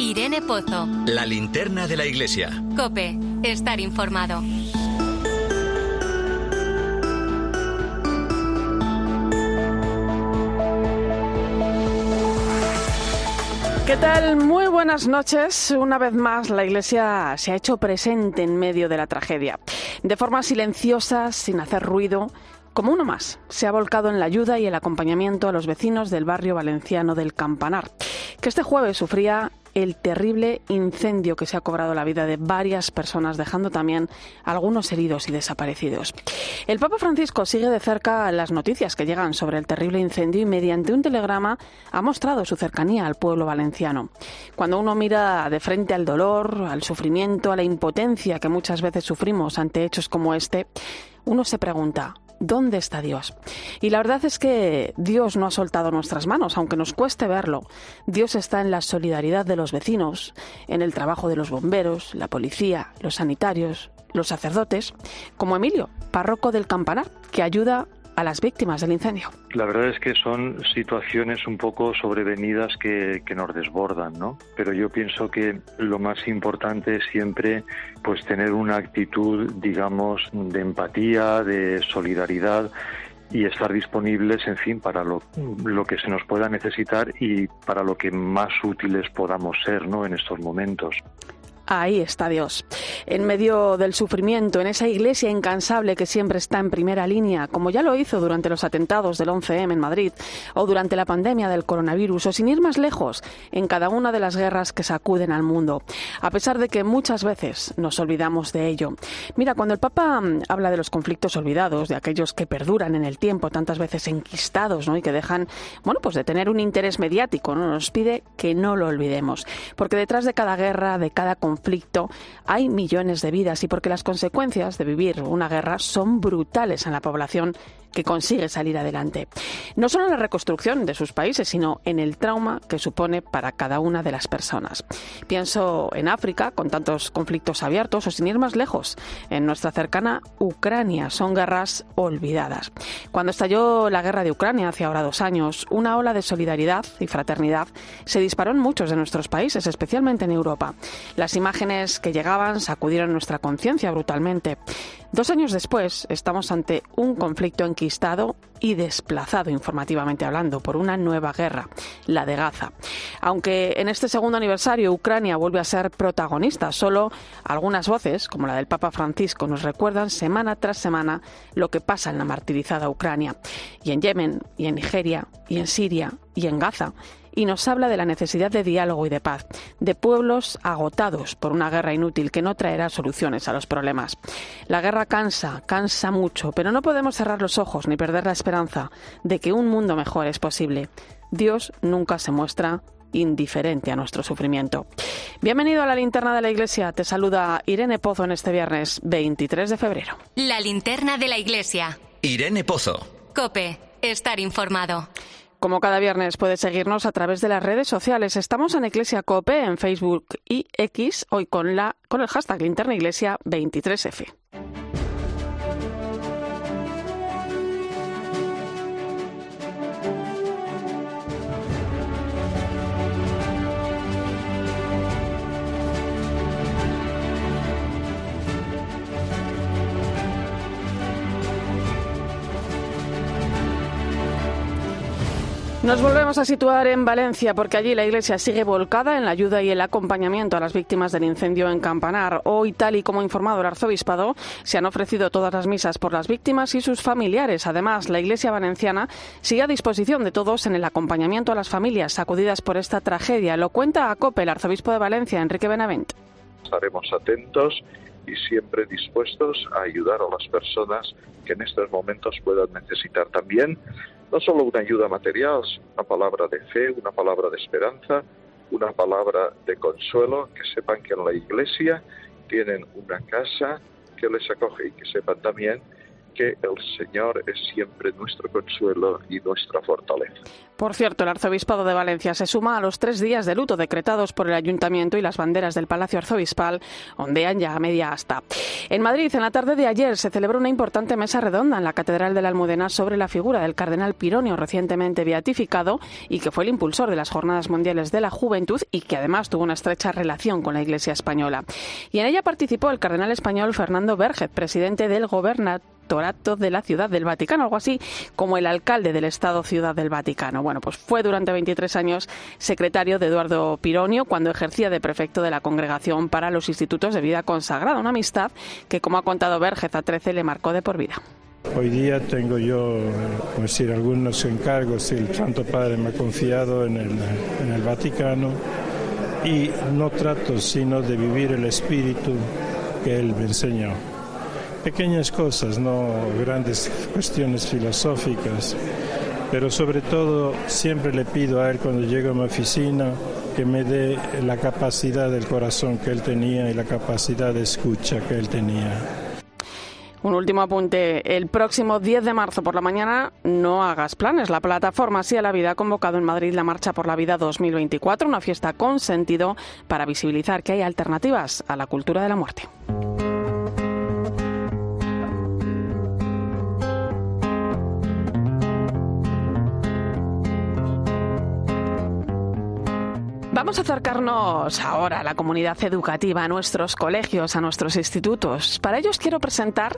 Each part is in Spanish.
Irene Pozo. La linterna de la iglesia. Cope, estar informado. ¿Qué tal? Muy buenas noches. Una vez más, la Iglesia se ha hecho presente en medio de la tragedia. De forma silenciosa, sin hacer ruido, como uno más, se ha volcado en la ayuda y el acompañamiento a los vecinos del barrio valenciano del Campanar, que este jueves sufría el terrible incendio que se ha cobrado la vida de varias personas, dejando también algunos heridos y desaparecidos. El Papa Francisco sigue de cerca las noticias que llegan sobre el terrible incendio y mediante un telegrama ha mostrado su cercanía al pueblo valenciano. Cuando uno mira de frente al dolor, al sufrimiento, a la impotencia que muchas veces sufrimos ante hechos como este, uno se pregunta, ¿Dónde está Dios? Y la verdad es que Dios no ha soltado nuestras manos, aunque nos cueste verlo. Dios está en la solidaridad de los vecinos, en el trabajo de los bomberos, la policía, los sanitarios, los sacerdotes, como Emilio, párroco del campanar, que ayuda a las víctimas del incendio. La verdad es que son situaciones un poco sobrevenidas que, que, nos desbordan, ¿no? Pero yo pienso que lo más importante es siempre pues tener una actitud, digamos, de empatía, de solidaridad y estar disponibles, en fin, para lo, lo, que se nos pueda necesitar y para lo que más útiles podamos ser, ¿no? En estos momentos. Ahí está Dios. En medio del sufrimiento, en esa iglesia incansable que siempre está en primera línea, como ya lo hizo durante los atentados del 11M en Madrid, o durante la pandemia del coronavirus, o sin ir más lejos, en cada una de las guerras que sacuden al mundo, a pesar de que muchas veces nos olvidamos de ello. Mira, cuando el Papa habla de los conflictos olvidados, de aquellos que perduran en el tiempo, tantas veces enquistados, ¿no? y que dejan, bueno, pues de tener un interés mediático, ¿no? nos pide que no lo olvidemos, porque detrás de cada guerra, de cada conflicto, conflicto hay millones de vidas y porque las consecuencias de vivir una guerra son brutales en la población que consigue salir adelante. No solo en la reconstrucción de sus países, sino en el trauma que supone para cada una de las personas. Pienso en África, con tantos conflictos abiertos, o sin ir más lejos, en nuestra cercana Ucrania. Son guerras olvidadas. Cuando estalló la guerra de Ucrania hace ahora dos años, una ola de solidaridad y fraternidad se disparó en muchos de nuestros países, especialmente en Europa. Las imágenes que llegaban sacudieron nuestra conciencia brutalmente. Dos años después, estamos ante un conflicto enquistado y desplazado informativamente hablando por una nueva guerra, la de Gaza. Aunque en este segundo aniversario Ucrania vuelve a ser protagonista, solo algunas voces, como la del Papa Francisco, nos recuerdan semana tras semana lo que pasa en la martirizada Ucrania. Y en Yemen, y en Nigeria, y en Siria, y en Gaza y nos habla de la necesidad de diálogo y de paz, de pueblos agotados por una guerra inútil que no traerá soluciones a los problemas. La guerra cansa, cansa mucho, pero no podemos cerrar los ojos ni perder la esperanza de que un mundo mejor es posible. Dios nunca se muestra indiferente a nuestro sufrimiento. Bienvenido a la linterna de la iglesia. Te saluda Irene Pozo en este viernes 23 de febrero. La linterna de la iglesia. Irene Pozo. Cope, estar informado. Como cada viernes puedes seguirnos a través de las redes sociales. Estamos en Iglesia Cope en Facebook y X, hoy con, la, con el hashtag Linterna Iglesia 23F. Nos volvemos a situar en Valencia porque allí la Iglesia sigue volcada en la ayuda y el acompañamiento a las víctimas del incendio en Campanar. Hoy, tal y como ha informado el arzobispado, se han ofrecido todas las misas por las víctimas y sus familiares. Además, la Iglesia valenciana sigue a disposición de todos en el acompañamiento a las familias sacudidas por esta tragedia. Lo cuenta a COPE el arzobispo de Valencia, Enrique Benavent. Estaremos atentos y siempre dispuestos a ayudar a las personas que en estos momentos puedan necesitar. También no solo una ayuda material, una palabra de fe, una palabra de esperanza, una palabra de consuelo, que sepan que en la iglesia tienen una casa que les acoge y que sepan también el Señor es siempre nuestro consuelo y nuestra fortaleza. Por cierto, el arzobispado de Valencia se suma a los tres días de luto decretados por el ayuntamiento y las banderas del Palacio Arzobispal ondean ya a media asta. En Madrid, en la tarde de ayer, se celebró una importante mesa redonda en la Catedral de la Almudena sobre la figura del cardenal Pironio, recientemente beatificado y que fue el impulsor de las Jornadas Mundiales de la Juventud y que además tuvo una estrecha relación con la Iglesia española. Y en ella participó el cardenal español Fernando Berget, presidente del De la Ciudad del Vaticano, algo así como el alcalde del Estado Ciudad del Vaticano. Bueno, pues fue durante 23 años secretario de Eduardo Pironio cuando ejercía de prefecto de la Congregación para los Institutos de Vida Consagrada, una amistad que, como ha contado Vergez a 13, le marcó de por vida. Hoy día tengo yo, decir, algunos encargos el Santo Padre me ha confiado en el, en el Vaticano y no trato sino de vivir el espíritu que Él me enseñó. Pequeñas cosas, no grandes cuestiones filosóficas, pero sobre todo siempre le pido a Él cuando llego a mi oficina que me dé la capacidad del corazón que Él tenía y la capacidad de escucha que Él tenía. Un último apunte. El próximo 10 de marzo por la mañana no hagas planes. La plataforma Sí a la Vida ha convocado en Madrid la Marcha por la Vida 2024, una fiesta con sentido para visibilizar que hay alternativas a la cultura de la muerte. Vamos a acercarnos ahora a la comunidad educativa, a nuestros colegios, a nuestros institutos. Para ellos quiero presentar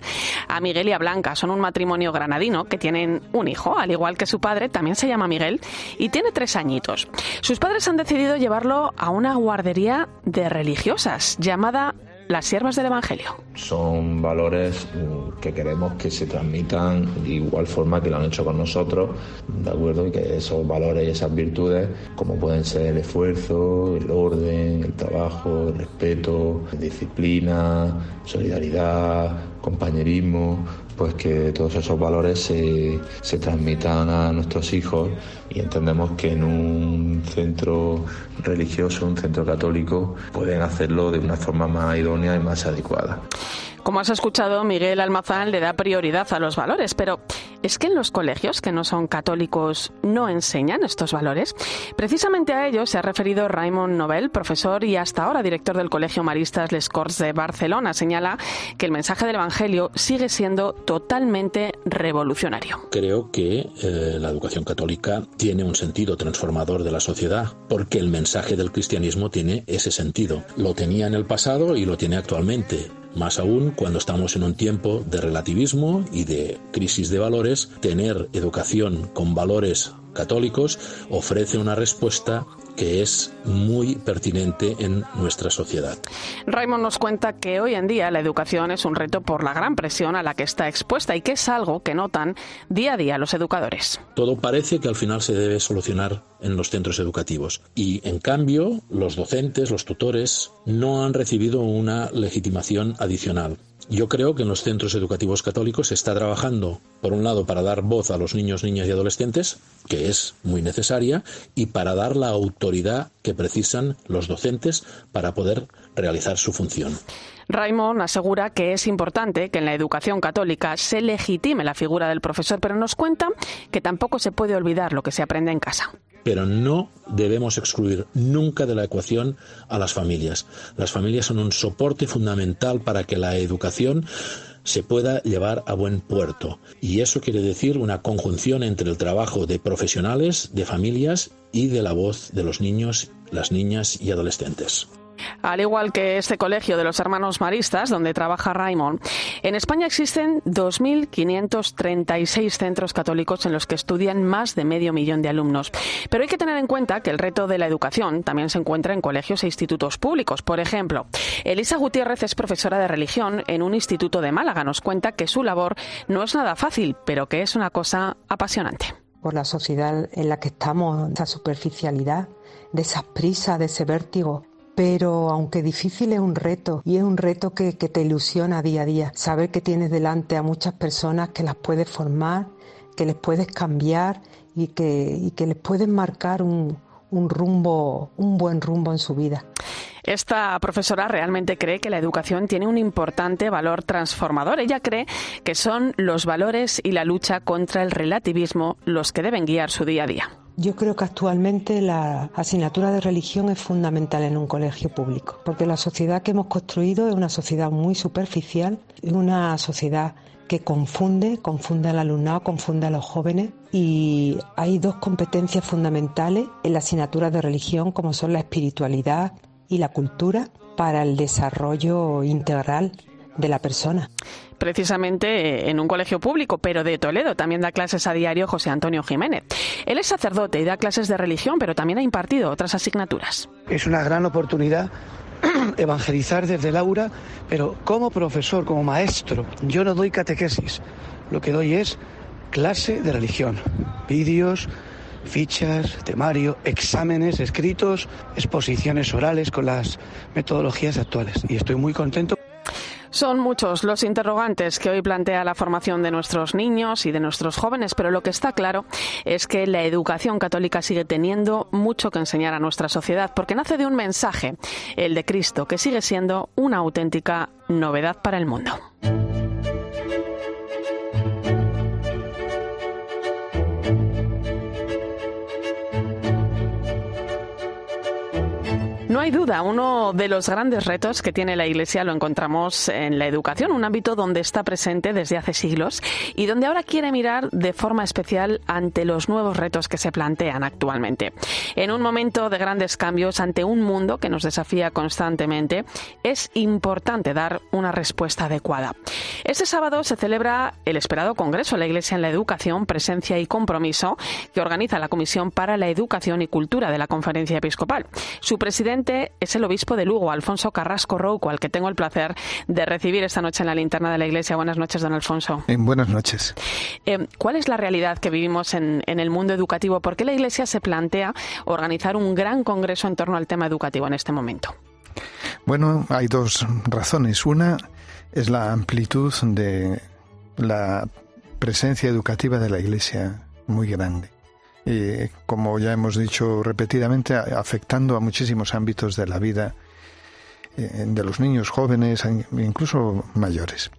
a Miguel y a Blanca. Son un matrimonio granadino que tienen un hijo, al igual que su padre, también se llama Miguel, y tiene tres añitos. Sus padres han decidido llevarlo a una guardería de religiosas llamada las siervas del Evangelio. Son valores mm, que queremos que se transmitan de igual forma que lo han hecho con nosotros, ¿de acuerdo? Y que esos valores y esas virtudes, como pueden ser el esfuerzo, el orden, el trabajo, el respeto, disciplina, solidaridad, compañerismo, pues que todos esos valores se, se, transmitan a nuestros hijos y entendemos que en un centro religioso, un centro católico, pueden hacerlo de una forma más idónea y más adecuada. Como has escuchado, Miguel Almazán le da prioridad a los valores, pero ¿es que en los colegios que no son católicos no enseñan estos valores? Precisamente a ello se ha referido Raymond Nobel, profesor y hasta ahora director del Colegio Maristas Les Corts de Barcelona. Señala que el mensaje del Evangelio sigue siendo totalmente revolucionario. Creo que eh, la educación católica tiene un sentido transformador de la sociedad, porque el mensaje del cristianismo tiene ese sentido. Lo tenía en el pasado y lo tiene actualmente más aún cuando estamos en un tiempo de relativismo y de crisis de valores, tener educación con valores católicos ofrece una respuesta que es muy pertinente en nuestra sociedad. Raymond nos cuenta que hoy en día la educación es un reto por la gran presión a la que está expuesta y que es algo que notan día a día los educadores. Todo parece que al final se debe solucionar en los centros educativos y en cambio los docentes, los tutores no han recibido una legitimación adicional. Yo creo que en los centros educativos católicos se está trabajando, por un lado, para dar voz a los niños, niñas y adolescentes, que es muy necesaria, y para dar la autoridad que precisan los docentes para poder realizar su función. Raymond asegura que es importante que en la educación católica se legitime la figura del profesor, pero nos cuenta que tampoco se puede olvidar lo que se aprende en casa pero no debemos excluir nunca de la ecuación a las familias. Las familias son un soporte fundamental para que la educación se pueda llevar a buen puerto. Y eso quiere decir una conjunción entre el trabajo de profesionales, de familias y de la voz de los niños, las niñas y adolescentes. Al igual que este colegio de los hermanos maristas, donde trabaja Raymond, en España existen 2.536 centros católicos en los que estudian más de medio millón de alumnos. Pero hay que tener en cuenta que el reto de la educación también se encuentra en colegios e institutos públicos. Por ejemplo, Elisa Gutiérrez es profesora de religión en un instituto de Málaga. Nos cuenta que su labor no es nada fácil, pero que es una cosa apasionante. Por la sociedad en la que estamos, esa superficialidad, de esas prisas, de ese vértigo, pero aunque difícil es un reto y es un reto que, te ilusiona día a día, saber que tienes delante a muchas personas que las puedes formar, que les puedes cambiar y que, les puedes marcar un, un rumbo, un buen rumbo en su vida. Esta profesora realmente cree que la educación tiene un importante valor transformador. Ella cree que son los valores y la lucha contra el relativismo los que deben guiar su día a día. Yo creo que actualmente la asignatura de religión es fundamental en un colegio público, porque la sociedad que hemos construido es una sociedad muy superficial, una sociedad que confunde, confunde al alumnado, confunde a los jóvenes y hay dos competencias fundamentales en la asignatura de religión como son la espiritualidad y la cultura para el desarrollo integral de la persona precisamente eh, en un colegio público, pero de Toledo. También da clases a diario José Antonio Jiménez. Él es sacerdote y da clases de religión, pero también ha impartido otras asignaturas. Es una gran oportunidad evangelizar desde el aula, pero como profesor, como maestro, yo no doy catequesis. Lo que doy es clase de religión, vídeos, fichas, temario, exámenes escritos, exposiciones orales con las metodologías actuales. Y estoy muy contento. Son muchos los interrogantes que hoy plantea la formación de nuestros niños y de nuestros jóvenes, pero lo que está claro es que la educación católica sigue teniendo mucho que enseñar a nuestra sociedad, porque nace de un mensaje, el de Cristo, que sigue siendo una auténtica novedad para el mundo. No hay duda, uno de los grandes retos que tiene la Iglesia lo encontramos en la educación, un ámbito donde está presente desde hace siglos y donde ahora quiere mirar de forma especial ante los nuevos retos que se plantean actualmente. En un momento de grandes cambios ante un mundo que nos desafía constantemente, es importante dar una respuesta adecuada. Este sábado se celebra el esperado Congreso de la Iglesia en la Educación, Presencia y Compromiso que organiza la Comisión para la Educación y Cultura de la Conferencia Episcopal. Su presidente es el obispo de Lugo, Alfonso Carrasco Rouco, al que tengo el placer de recibir esta noche en la linterna de la iglesia. Buenas noches, don Alfonso. En buenas noches. Eh, ¿Cuál es la realidad que vivimos en, en el mundo educativo? ¿Por qué la iglesia se plantea organizar un gran congreso en torno al tema educativo en este momento? Bueno, hay dos razones. Una es la amplitud de la presencia educativa de la Iglesia muy grande y como ya hemos dicho repetidamente, afectando a muchísimos ámbitos de la vida eh, de los niños jóvenes, incluso mayores.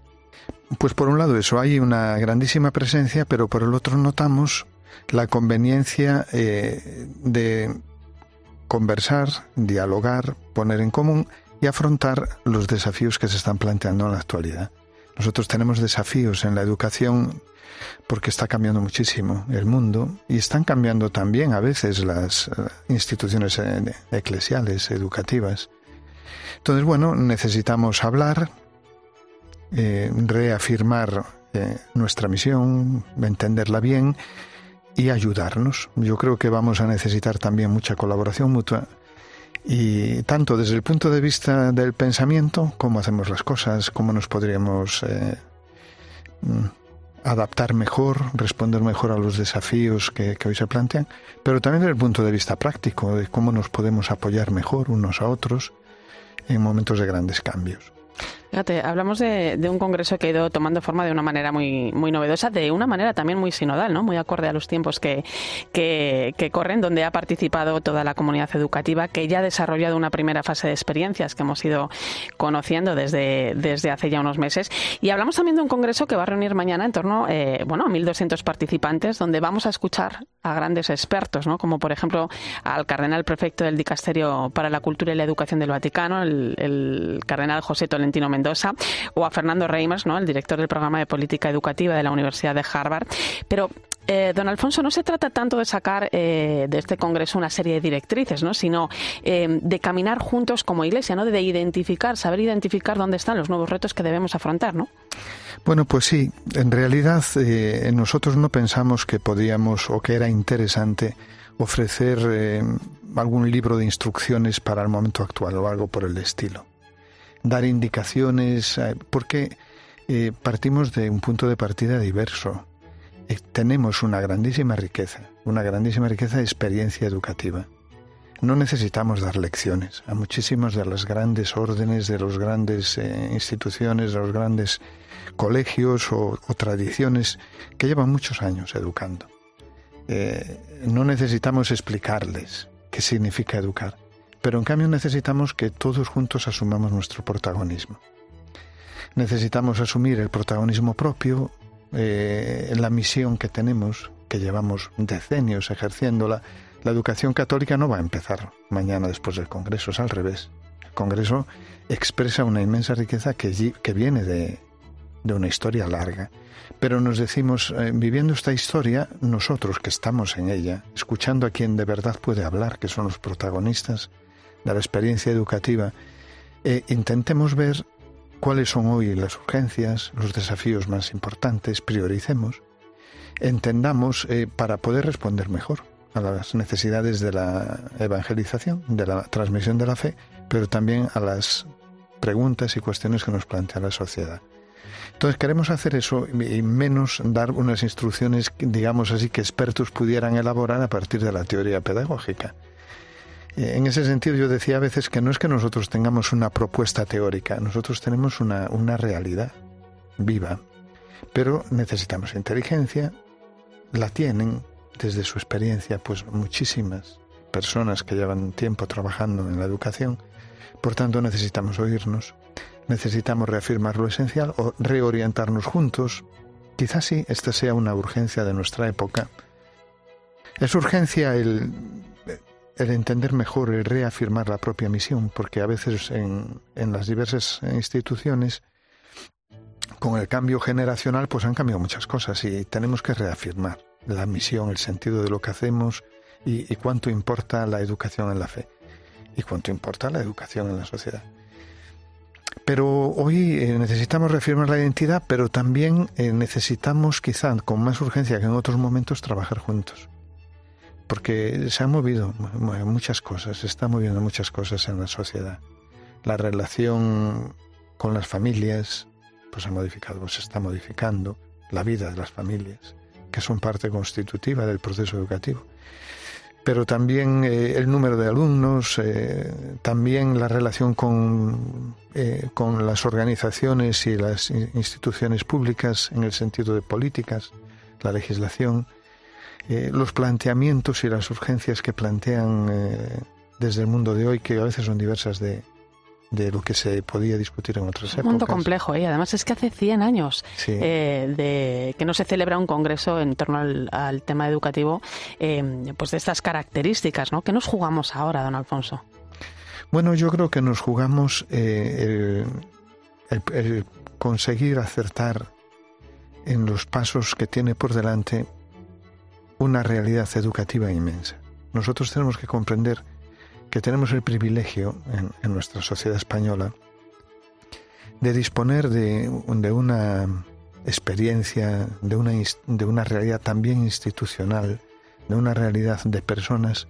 Pues por un lado eso, hay una grandísima presencia, pero por el otro notamos la conveniencia eh, de conversar, dialogar, poner en común y afrontar los desafíos que se están planteando en la actualidad. Nosotros tenemos desafíos en la educación porque está cambiando muchísimo el mundo y están cambiando también a veces las eh, instituciones eh, eclesiales, educativas. Entonces, bueno, necesitamos hablar, eh, reafirmar nuestra misión, entenderla bien y ayudarnos. Yo creo que vamos a necesitar también mucha colaboración mutua y tanto desde el punto de vista del pensamiento, cómo hacemos las cosas, cómo nos podríamos mm, adaptar mejor, responder mejor a los desafíos que, hoy se plantean, pero también desde el punto de vista práctico, de cómo nos podemos apoyar mejor unos a otros en momentos de grandes cambios. Fíjate, hablamos de, un congreso que ha ido tomando forma de una manera muy, muy novedosa, de una manera también muy sinodal, ¿no? Muy acorde a los tiempos que, que, corren, donde ha participado toda la comunidad educativa, que ya ha desarrollado una primera fase de experiencias que hemos ido conociendo desde, desde hace ya unos meses. Y hablamos también de un congreso que va a reunir mañana en torno eh, bueno, a 1.200 participantes, donde vamos a escuchar a grandes expertos, ¿no? Como por ejemplo al cardenal prefecto del Dicasterio para la Cultura y la Educación del Vaticano, el, el cardenal José Tolentino Mendoza o a Fernando Reimers, ¿no? el director del programa de política educativa de la Universidad de Harvard. Pero eh, don Alfonso, no se trata tanto de sacar eh, de este Congreso una serie de directrices, ¿no? sino eh, de caminar juntos como Iglesia, ¿no? de identificar, saber identificar dónde están los nuevos retos que debemos afrontar. ¿no? Bueno, pues sí, en realidad nosotros no pensamos que podíamos o que era interesante ofrecer algún libro de instrucciones para el momento actual o algo por el estilo dar indicaciones, eh, porque eh, partimos de un punto de partida diverso. Eh, tenemos una grandísima riqueza, una grandísima riqueza de experiencia educativa. No necesitamos dar lecciones a muchísimos de las grandes órdenes, de las grandes instituciones, de los grandes colegios o, tradiciones que llevan muchos años educando. no necesitamos explicarles qué significa educar pero en cambio necesitamos que todos juntos asumamos nuestro protagonismo. Necesitamos asumir el protagonismo propio, eh, la misión que tenemos, que llevamos decenios ejerciéndola. La educación católica no va a empezar mañana después del Congreso, es al revés. El Congreso expresa una inmensa riqueza que, viene de, de una historia larga. Pero nos decimos, eh, viviendo esta historia, nosotros que estamos en ella, escuchando a quien de verdad puede hablar, que son los protagonistas de la experiencia educativa, eh, intentemos ver cuáles son hoy las urgencias, los desafíos más importantes, prioricemos, entendamos eh, para poder responder mejor a las necesidades de la evangelización, de la transmisión de la fe, pero también a las preguntas y cuestiones que nos plantea la sociedad. Entonces queremos hacer eso y menos dar unas instrucciones, digamos así, que expertos pudieran elaborar a partir de la teoría pedagógica. Eh, en ese sentido yo decía a veces que no es que nosotros tengamos una propuesta teórica, nosotros tenemos una, una realidad viva, pero necesitamos inteligencia, la tienen desde su experiencia pues muchísimas personas que llevan tiempo trabajando en la educación, por tanto necesitamos oírnos, necesitamos reafirmar lo esencial o reorientarnos juntos. Quizás sí, esta sea una urgencia de nuestra época. Es urgencia el, el entender mejor, el reafirmar la propia misión, porque a veces en, en las diversas instituciones, con el cambio generacional, pues han cambiado muchas cosas y tenemos que reafirmar la misión, el sentido de lo que hacemos y, y cuánto importa la educación en la fe y cuánto importa la educación en la sociedad. Pero hoy eh, necesitamos reafirmar la identidad, pero también eh, necesitamos, quizá con más urgencia que en otros momentos, trabajar juntos. Porque se han movido muchas cosas, se están moviendo muchas cosas en la sociedad. La relación con las familias, pues ha modificado, se está modificando. La vida de las familias, que son parte constitutiva del proceso educativo pero también eh, el número de alumnos, eh, también la relación con, eh, con las organizaciones y las instituciones públicas en el sentido de políticas, la legislación, los planteamientos y las urgencias que plantean desde el mundo de hoy, que a veces son diversas de, de lo que se podía discutir en otras épocas. Un mundo complejo, ¿eh? además es que hace 100 años eh, de que no se celebra un congreso en torno al, tema educativo, eh, pues de estas características, ¿no? ¿Qué nos jugamos ahora, don Alfonso? Bueno, yo creo que nos jugamos el, el conseguir acertar en los pasos que tiene por delante una realidad educativa inmensa. Nosotros tenemos que comprender que tenemos el privilegio en, nuestra sociedad española de disponer de, una experiencia, de una, realidad también institucional, de una realidad de personas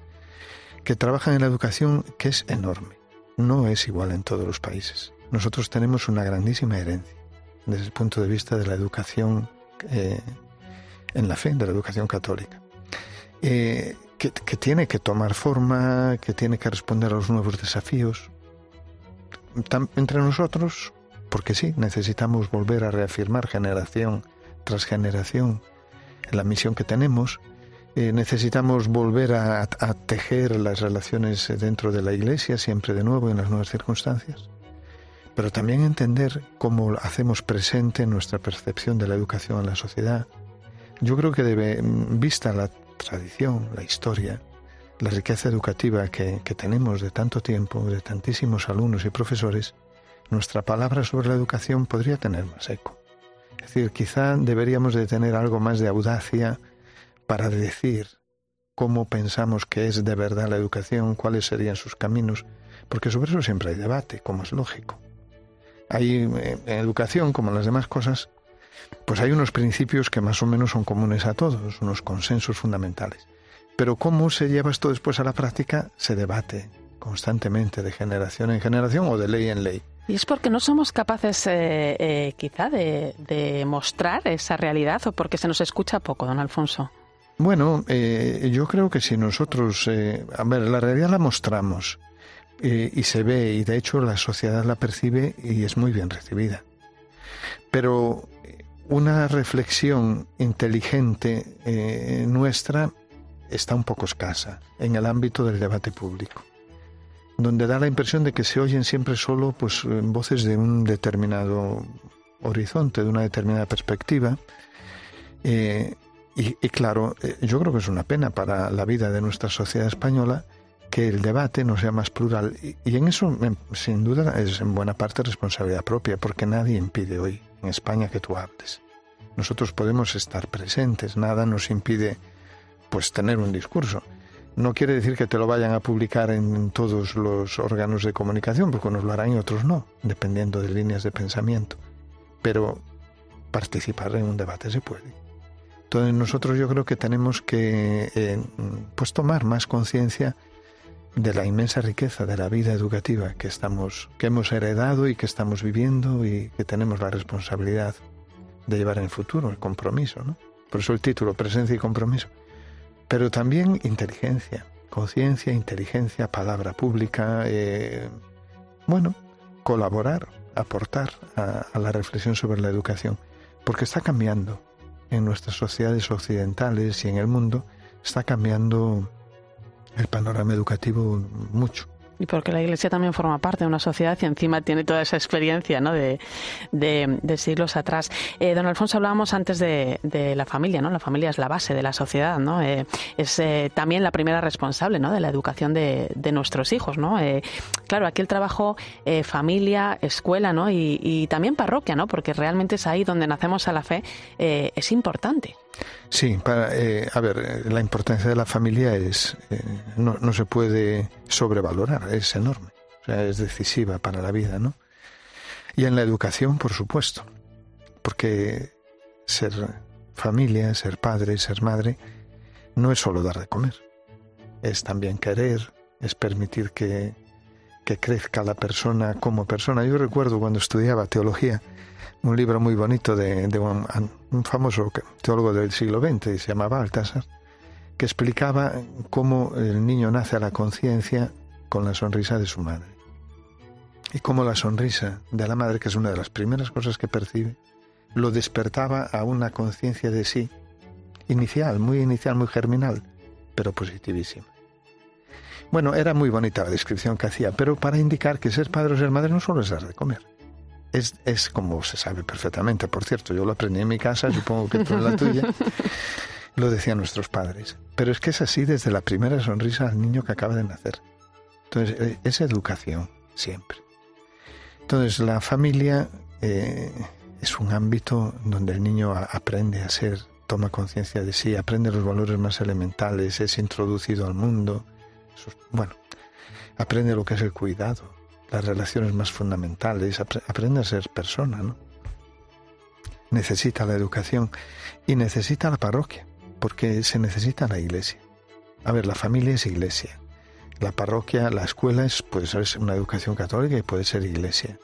que trabajan en la educación que es enorme. No es igual en todos los países. Nosotros tenemos una grandísima herencia desde el punto de vista de la educación eh, en la fe, de la educación católica. Eh, que, tiene que tomar forma, que tiene que responder a los nuevos desafíos. entre nosotros, porque sí, necesitamos volver a reafirmar generación tras generación la misión que tenemos. Eh, necesitamos volver a, tejer las relaciones dentro de la Iglesia, siempre de nuevo en las nuevas circunstancias. Pero también entender cómo hacemos presente nuestra percepción de la educación en la sociedad. Yo creo que vista la tradición, la historia, la riqueza educativa que, tenemos de tanto tiempo, de tantísimos alumnos y profesores, nuestra palabra sobre la educación podría tener más eco. Es decir, quizá deberíamos de tener algo más de audacia para decir cómo pensamos que es de verdad la educación, cuáles serían sus caminos, porque sobre eso siempre hay debate, como es lógico. Hay eh, en educación, como en las demás cosas, pues hay unos principios que más o menos son comunes a todos, unos consensos fundamentales. Pero cómo se lleva esto después a la práctica se debate constantemente de generación en generación o de ley en ley. Y es porque no somos capaces eh, eh, quizá de, mostrar esa realidad o porque se nos escucha poco, don Alfonso. Bueno, eh, yo creo que si nosotros, a ver, la realidad la mostramos y se ve y de hecho la sociedad la percibe y es muy bien recibida. Pero una reflexión inteligente eh, nuestra está un poco escasa en el ámbito del debate público. donde da la impresión de que se oyen siempre solo pues voces de un determinado horizonte, de una determinada perspectiva. Eh, y, claro, eh, yo creo que es una pena para la vida de nuestra sociedad española que el debate no sea más plural. Y, en eso, sin duda, es en buena parte responsabilidad propia, porque nadie impide hoy en España que tú hables. Nosotros podemos estar presentes, nada nos impide pues tener un discurso. No quiere decir que te lo vayan a publicar en todos los órganos de comunicación, porque unos lo harán y otros no, dependiendo de líneas de pensamiento. Pero participar en un debate se puede. Entonces nosotros yo creo que tenemos que eh, pues tomar más conciencia de la inmensa riqueza de la vida educativa que estamos que hemos heredado y que estamos viviendo y que tenemos la responsabilidad de llevar en el futuro el compromiso, ¿no? Por eso el título presencia y compromiso. Pero también inteligencia, conciencia, inteligencia, palabra pública, eh, bueno, colaborar, aportar a la reflexión sobre la educación, porque está cambiando en nuestras sociedades occidentales y en el mundo está cambiando el panorama educativo mucho. Y porque la Iglesia también forma parte de una sociedad y encima tiene toda esa experiencia ¿no? de, de, siglos atrás. Eh, don Alfonso, hablábamos antes de, de, la familia, ¿no? La familia es la base de la sociedad, ¿no? Eh, es eh, también la primera responsable, ¿no? De la educación de, de nuestros hijos, ¿no? claro, aquí el trabajo familia, escuela, ¿no? Y, y, también parroquia, ¿no? Porque realmente es ahí donde nacemos a la fe, es importante. Sí, para, eh, a ver, eh, la importancia de la familia es eh, no, no, se puede sobrevalorar, es enorme, o sea, es decisiva para la vida, ¿no? Y en la educación, por supuesto, porque ser familia, ser padre, ser madre, no es solo dar de comer, es también querer, es permitir que, que crezca la persona como persona. Yo recuerdo cuando estudiaba teología, un libro muy bonito de, un, famoso teólogo del siglo XX, se llamaba Baltasar, que explicaba cómo el niño nace a la conciencia con la sonrisa de su madre. Y cómo la sonrisa de la madre, que es una de las primeras cosas que percibe, lo despertaba a una conciencia de sí inicial, muy inicial, muy germinal, pero positivísima. Bueno, era muy bonita la descripción que hacía, pero para indicar que ser padre o ser madre no solo es dar de comer, es, es como se sabe perfectamente, por cierto, yo lo aprendí en mi casa, supongo que tú en la tuya, lo decían nuestros padres. Pero es que es así desde la primera sonrisa al niño que acaba de nacer. Entonces, eh, es educación, siempre. Entonces, la familia eh, es un ámbito donde el niño aprende a ser, toma conciencia de sí, aprende los valores más elementales, es introducido al mundo. Bueno, aprende lo que es el cuidado, las relaciones más fundamentales, aprende a ser persona, ¿no? Necesita la educación y necesita la parroquia, porque se necesita la iglesia. A ver, la familia es iglesia. La parroquia, la escuela es, puede ser una educación católica y puede ser iglesia.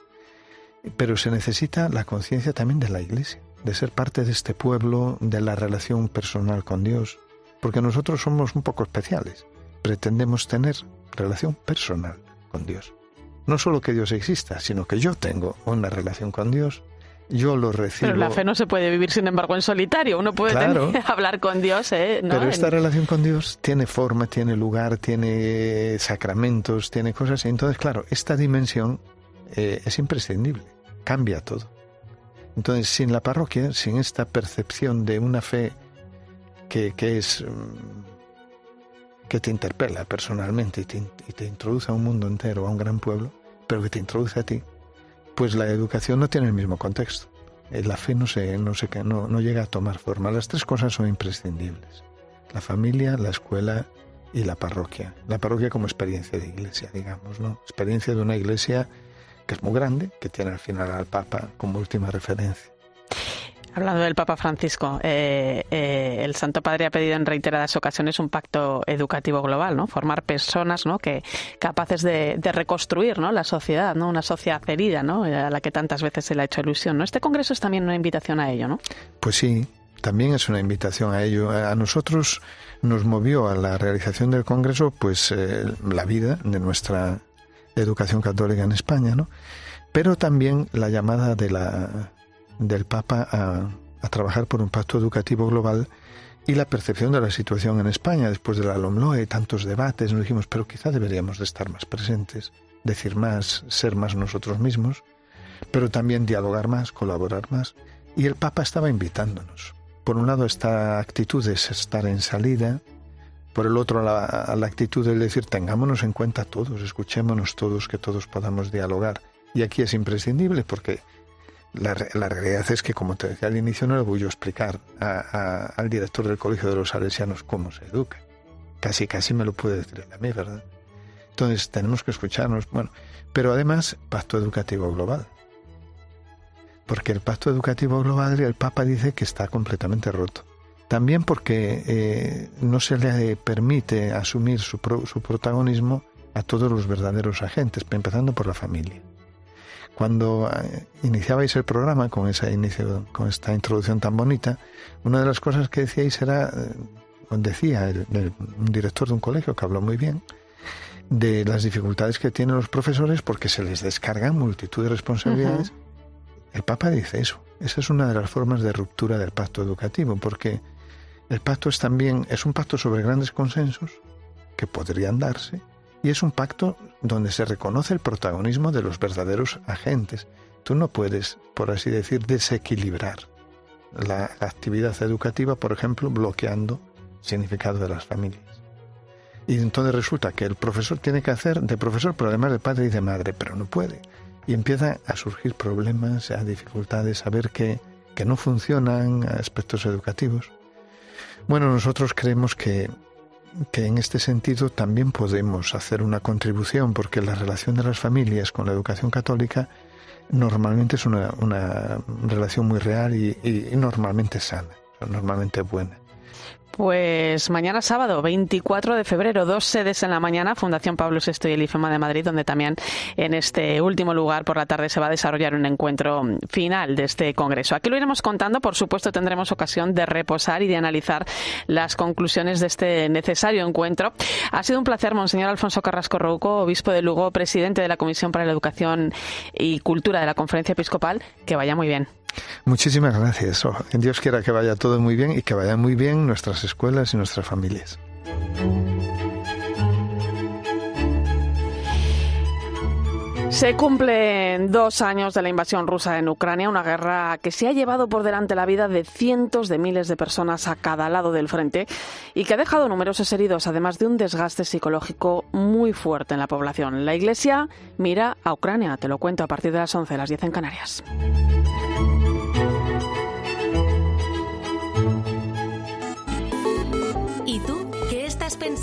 Pero se necesita la conciencia también de la iglesia, de ser parte de este pueblo, de la relación personal con Dios, porque nosotros somos un poco especiales. Pretendemos tener relación personal con Dios no solo que Dios exista, sino que yo tengo una relación con Dios, yo lo recibo. Pero la fe no se puede vivir, sin embargo, en solitario. Uno puede hablar con Dios. ¿eh? Pero esta relación con Dios tiene forma, tiene lugar, tiene sacramentos, tiene cosas. Entonces, claro, esta dimensión eh, es imprescindible, cambia todo. Entonces, sin la parroquia, sin esta percepción de una fe que, que es mm, que te interpela personalmente y te, introduce a un mundo entero, a un gran pueblo, pero que te introduce a ti, pues la educación no tiene el mismo contexto. Eh, la fe no, se, no, se, no, no llega a tomar forma. Las tres cosas son imprescindibles. La familia, la escuela y la parroquia. La parroquia como experiencia de iglesia, digamos, ¿no? Experiencia de una iglesia que es muy grande, que tiene al final al Papa como última referencia. Hablando del Papa Francisco, eh, eh, el Santo Padre ha pedido en reiteradas ocasiones un pacto educativo global, ¿no? Formar personas, ¿no? Que capaces de, reconstruir, ¿no? La sociedad, ¿no? Una sociedad herida, ¿no? A la que tantas veces se le ha hecho ilusión, ¿no? Este congreso es también una invitación a ello, ¿no? Pues sí, también es una invitación a ello. A nosotros nos movió a la realización del congreso, pues eh, la vida de nuestra educación católica en España, ¿no? Pero también la llamada de la del Papa a, trabajar por un pacto educativo global y la percepción de la situación en España después de la LOMLOE, tantos debates, nos dijimos, pero quizá deberíamos de estar más presentes, decir más, ser más nosotros mismos, pero también dialogar más, colaborar más. Y el Papa estaba invitándonos. Por un lado, esta actitud de estar en salida, por el otro, la, la actitud de decir, tengámonos en cuenta todos, escuchémonos todos, que todos podamos dialogar. Y aquí es imprescindible porque la, realidad es que, como te decía al inicio, no le voy a explicar al director del Colegio de los Salesianos cómo se educa. Casi, casi me lo puede decir a mí, ¿verdad? Entonces tenemos que escucharnos. Bueno, pero además, pacto educativo global. Porque el pacto educativo global, el Papa dice que está completamente roto. También porque eh, no se le permite asumir su, su protagonismo a todos los verdaderos agentes, empezando por la familia. Cuando eh, iniciabais el programa con, esa inicio, con esta introducción tan bonita, una de las cosas que decíais era, eh, decía el, un director de un colegio que habló muy bien, de las dificultades que tienen los profesores porque se les descargan multitud de responsabilidades. El Papa dice eso. Esa es una de las formas de ruptura del pacto educativo, porque el pacto es también es un pacto sobre grandes consensos que podrían darse, y es un pacto donde se reconoce el protagonismo de los verdaderos agentes. Tú no puedes, por así decir, desequilibrar la, actividad educativa, por ejemplo, bloqueando el significado de las familias. Y entonces resulta que el profesor tiene que hacer de profesor, pero además de padre y de madre, pero no puede. Y empieza a surgir problemas, a dificultades, a ver que, que no funcionan aspectos educativos. Bueno, nosotros creemos que que en este sentido también podemos hacer una contribución, porque la relación de las familias con la educación católica normalmente es una, una relación muy real y, y normalmente sana, normalmente buena. Pues mañana sábado, 24 de febrero, dos sedes en la mañana, Fundación Pablo VI y el IFEMA de Madrid, donde también en este último lugar por la tarde se va a desarrollar un encuentro final de este congreso. Aquí lo iremos contando, por supuesto tendremos ocasión de reposar y de analizar las conclusiones de este necesario encuentro. Ha sido un placer, Monseñor Alfonso Carrasco Rouco, obispo de Lugo, presidente de la Comisión para la Educación y Cultura de la Conferencia Episcopal. Que vaya muy bien. Muchísimas gracias. Dios quiera que vaya todo muy bien y que vayan muy bien nuestras escuelas y nuestras familias. Se cumplen dos años de la invasión rusa en Ucrania, una guerra que se ha llevado por delante la vida de cientos de miles de personas a cada lado del frente y que ha dejado numerosos heridos, además de un desgaste psicológico muy fuerte en la población. La Iglesia mira a Ucrania, te lo cuento a partir de las 11, las 10 en Canarias.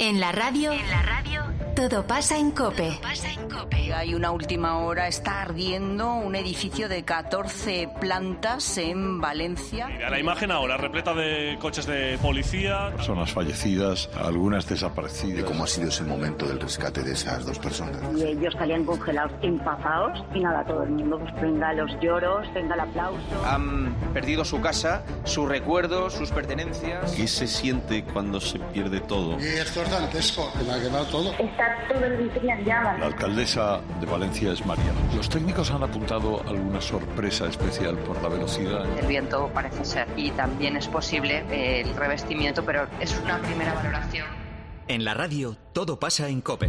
En la radio. En la radio todo pasa en Cope. Hay una última hora, está ardiendo un edificio de 14 plantas en Valencia. Mira la imagen ahora, repleta de coches de policía. Personas fallecidas, algunas desaparecidas. ¿Cómo ha sido ese momento del rescate de esas dos personas? Y ellos salían congelados, empapados, y nada, todo el mundo, pues venga los lloros, venga el aplauso. Han perdido su casa, sus recuerdos, sus pertenencias. ¿Qué se siente cuando se pierde todo? Y esto es dantesco, que me ha quedado todo. La alcaldesa de Valencia es María. Los técnicos han apuntado alguna sorpresa especial por la velocidad. El viento parece ser y también es posible el revestimiento, pero es una primera valoración. En la radio todo pasa en COPE.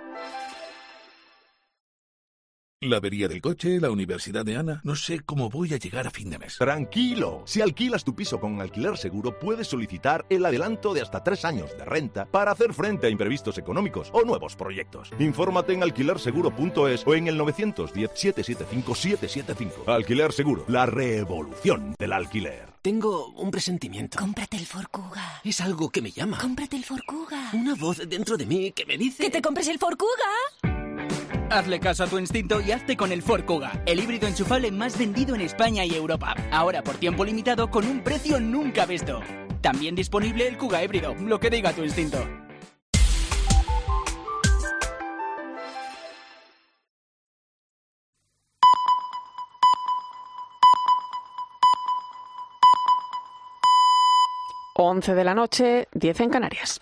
La avería del coche, la universidad de Ana. No sé cómo voy a llegar a fin de mes. Tranquilo. Si alquilas tu piso con alquiler seguro, puedes solicitar el adelanto de hasta tres años de renta para hacer frente a imprevistos económicos o nuevos proyectos. Infórmate en alquilerseguro.es o en el 910-775-775. Alquiler Seguro, la revolución del alquiler. Tengo un presentimiento. Cómprate el Forcuga. Es algo que me llama. Cómprate el Forcuga. Una voz dentro de mí que me dice... ¡Que te compres el Forcuga! Hazle caso a tu instinto y hazte con el Ford Kuga, el híbrido enchufable más vendido en España y Europa. Ahora por tiempo limitado con un precio nunca visto. También disponible el Kuga híbrido, lo que diga tu instinto. Once de la noche, 10 en Canarias.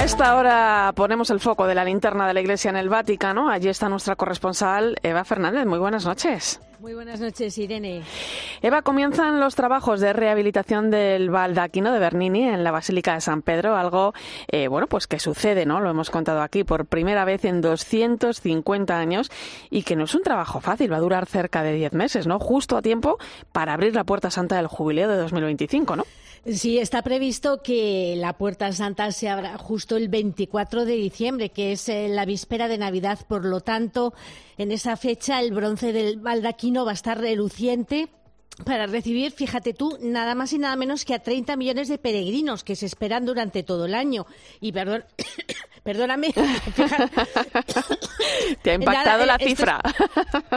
A esta hora ponemos el foco de la linterna de la iglesia en el Vaticano. Allí está nuestra corresponsal Eva Fernández. Muy buenas noches. Muy buenas noches, Irene. Eva, comienzan los trabajos de rehabilitación del baldaquino de Bernini en la Basílica de San Pedro, algo, eh, bueno, pues que sucede, ¿no? Lo hemos contado aquí por primera vez en 250 años y que no es un trabajo fácil, va a durar cerca de 10 meses, ¿no? Justo a tiempo para abrir la Puerta Santa del Jubileo de 2025, ¿no? Sí, está previsto que la Puerta Santa se abra justo el 24 de diciembre, que es eh, la víspera de Navidad. Por lo tanto, en esa fecha el bronce del baldaquino va a estar reluciente para recibir, fíjate tú, nada más y nada menos que a 30 millones de peregrinos que se esperan durante todo el año. Y perdón, perdóname, te ha impactado la eh, cifra.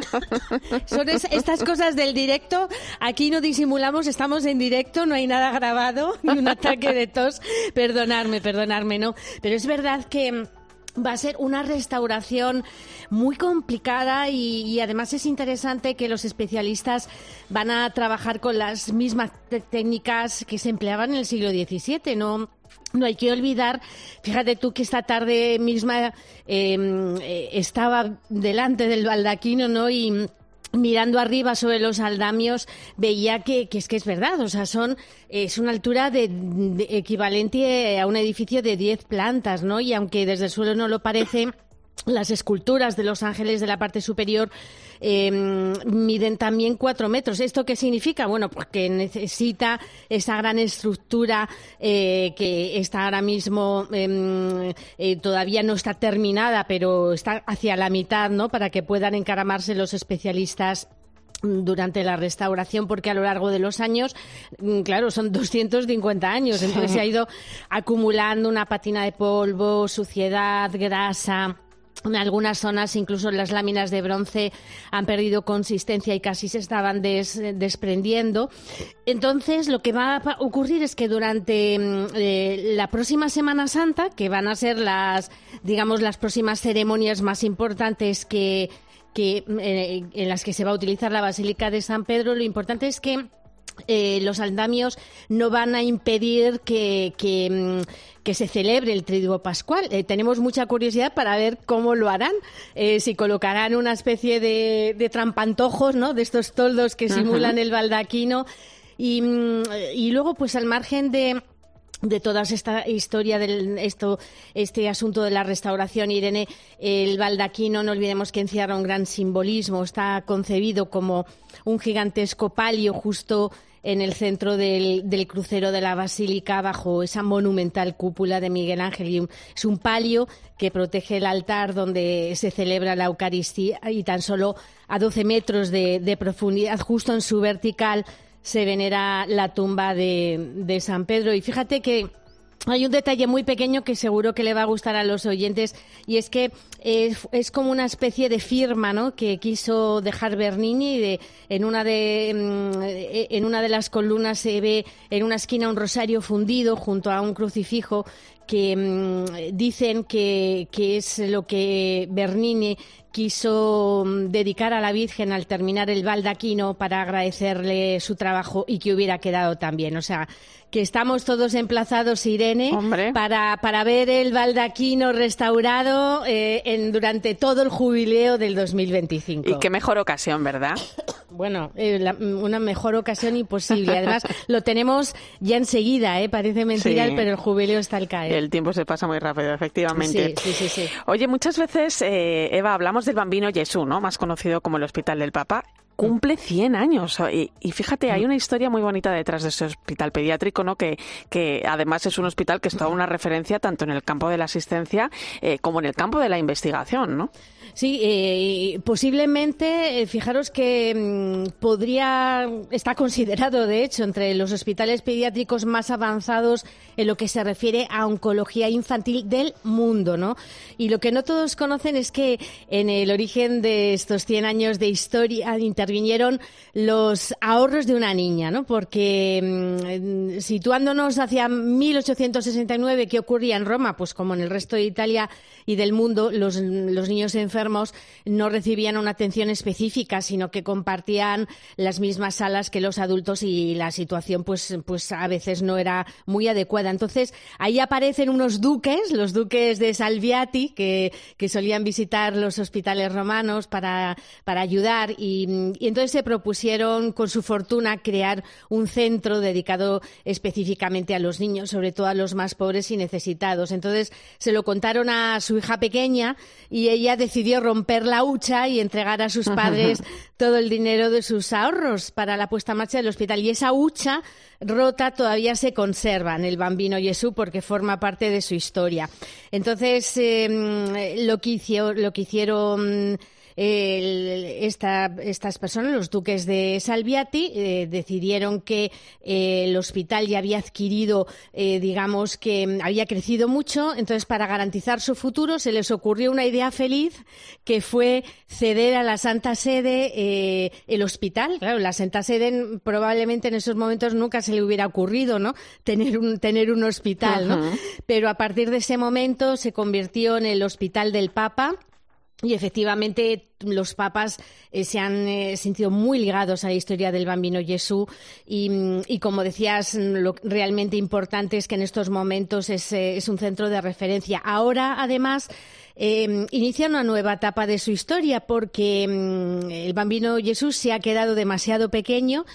Son estas cosas del directo. Aquí no disimulamos, estamos en directo, no hay nada grabado, ni un ataque de tos. Perdonarme, perdonarme, no. Pero es verdad que va a ser una restauración muy complicada y, además es interesante que los especialistas van a trabajar con las mismas técnicas que se empleaban en el siglo XVII. No, no hay que olvidar, fíjate tú que esta tarde misma em, eh, estaba delante del baldaquino, ¿no? Y mirando arriba sobre los aldamios veía que, es que es verdad, o sea, son es una altura de, equivalente a un edificio de 10 plantas, ¿no? Y aunque desde el suelo no lo parece, las esculturas de los ángeles de la parte superior em, miden también cuatro metros. ¿Esto qué significa? Bueno, porque necesita esa gran estructura eh, que está ahora mismo em, eh, todavía no está terminada, pero está hacia la mitad, ¿no? Para que puedan encaramarse los especialistas durante la restauración, porque a lo largo de los años, mm, claro, son 250 años, entonces se ha ido acumulando una patina de polvo, suciedad, grasa. En algunas zonas, incluso las láminas de bronce han perdido consistencia y casi se estaban desprendiendo. Entonces, lo que va a ocurrir es que durante mm, eh, la próxima Semana Santa, que van a ser las, digamos, las próximas ceremonias más importantes que, que eh, en las que se va a utilizar la Basílica de San Pedro, lo importante es que eh, los andamios no van a impedir que, que, mm, se celebre el Triduo Pascual. Eh, tenemos mucha curiosidad para ver cómo lo harán, eh, si colocarán una especie de, de, trampantojos, ¿no? De estos toldos que simulan el baldaquino. Y, mm, y luego, pues al margen de de toda esta historia del esto este asunto de la restauración Irene el baldaquino no olvidemos que encierra un gran simbolismo. Está concebido como un gigantesco palio justo en el centro del, crucero de la basílica bajo esa monumental cúpula de Miguel Ángel. Es un palio que protege el altar donde se celebra la Eucaristía y tan solo a 12 metros de profundidad justo en su vertical se venera la tumba de, San Pedro. Y fíjate que hay un detalle muy pequeño que seguro que le va a gustar a los oyentes y es que es, como una especie de firma ¿no? que quiso dejar Bernini de, en, una de, mm, en una de las columnas se ve en una esquina un rosario fundido junto a un crucifijo que mm, dicen que, que, es lo que Bernini quiso mm, dedicar a la Virgen al terminar el baldaquino para agradecerle su trabajo y que hubiera quedado también. O sea, que estamos todos emplazados, Irene, para, para ver el baldaquino restaurado eh, en, durante todo el jubileo del 2025. Y qué mejor ocasión, ¿verdad? Bueno, eh, una mejor ocasión imposible. Además, lo tenemos ya enseguida, ¿eh? parece mentira, pero el jubileo está al caer. El tiempo se pasa muy rápido, efectivamente. Sí, sí, sí. Oye, muchas veces, eh, Eva, hablamos del bambino Jesús, ¿no? Más conocido como el Hospital del Papa cumple 100 años. Y, fíjate, hay una historia muy bonita detrás de ese hospital pediátrico, ¿no? Que, que además es un hospital que es toda una referencia tanto en el campo de la asistencia eh, como en el campo de la investigación, ¿no? Sí, eh, posiblemente, eh, fijaros que mm, podría, está considerado, de hecho, entre los hospitales pediátricos más avanzados en lo que se refiere a oncología infantil del mundo, ¿no? Y lo que no todos conocen es que en el origen de estos 100 años de historia intervinieron los ahorros de una niña, ¿no? Porque mm, situándonos hacia 1869, ¿qué ocurría en Roma? Pues como en el resto de Italia y del mundo, los niños enfermos no recibían una atención específica, sino que compartían las mismas salas que los adultos y la situación, pues, pues a veces no era muy adecuada. Entonces, ahí aparecen unos duques, los duques de Salviati, que, que solían visitar los hospitales romanos para, para ayudar y, y entonces se propusieron con su fortuna crear un centro dedicado específicamente a los niños, sobre todo a los más pobres y necesitados. Entonces se lo contaron a su hija pequeña y ella decidió romper la hucha y entregar a sus padres todo el dinero de sus ahorros para la puesta en marcha del hospital. Y esa hucha rota todavía se conserva en el Bambino Jesús porque forma parte de su historia. Entonces, em, lo, que lo que hicieron estas personas, los duques de Salviati, eh, decidieron que eh, el hospital ya había adquirido, eh, digamos, que había crecido mucho, entonces para garantizar su futuro se les ocurrió una idea feliz que fue ceder a la Santa Sede el hospital. Claro, la Santa Sede probablemente en esos momentos nunca se le hubiera ocurrido, ¿no? Tener un, tener un hospital, ¿no? Pero a partir de ese momento se convirtió en el Hospital del Papa y efectivamente los papas eh, se han eh, sentido muy ligados a la historia del bambino Jesús y, como decías, lo realmente importante es que en estos momentos es, eh, un centro de referencia. Ahora, además, inicia una nueva etapa de su historia porque mm, el bambino Jesús se ha quedado demasiado pequeño.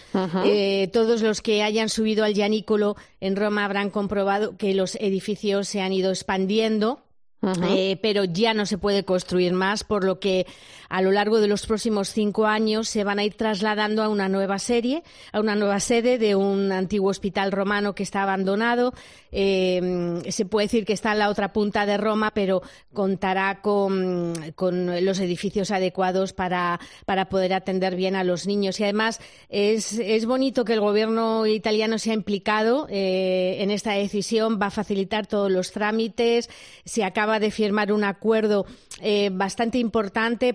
todos los que hayan subido al Llanículo en Roma habrán comprobado que los edificios se han ido expandiendo eh, pero ya no se puede construir más, por lo que a lo largo de los próximos cinco años se van a ir trasladando a una nueva serie, a una nueva sede de un antiguo hospital romano que está abandonado. Eh, se puede decir que está en la otra punta de Roma, pero contará con, los edificios adecuados para, poder atender bien a los niños. Y además es, bonito que el gobierno italiano se ha implicado eh, en esta decisión, va a facilitar todos los trámites, se acaba de firmar un acuerdo eh, bastante importante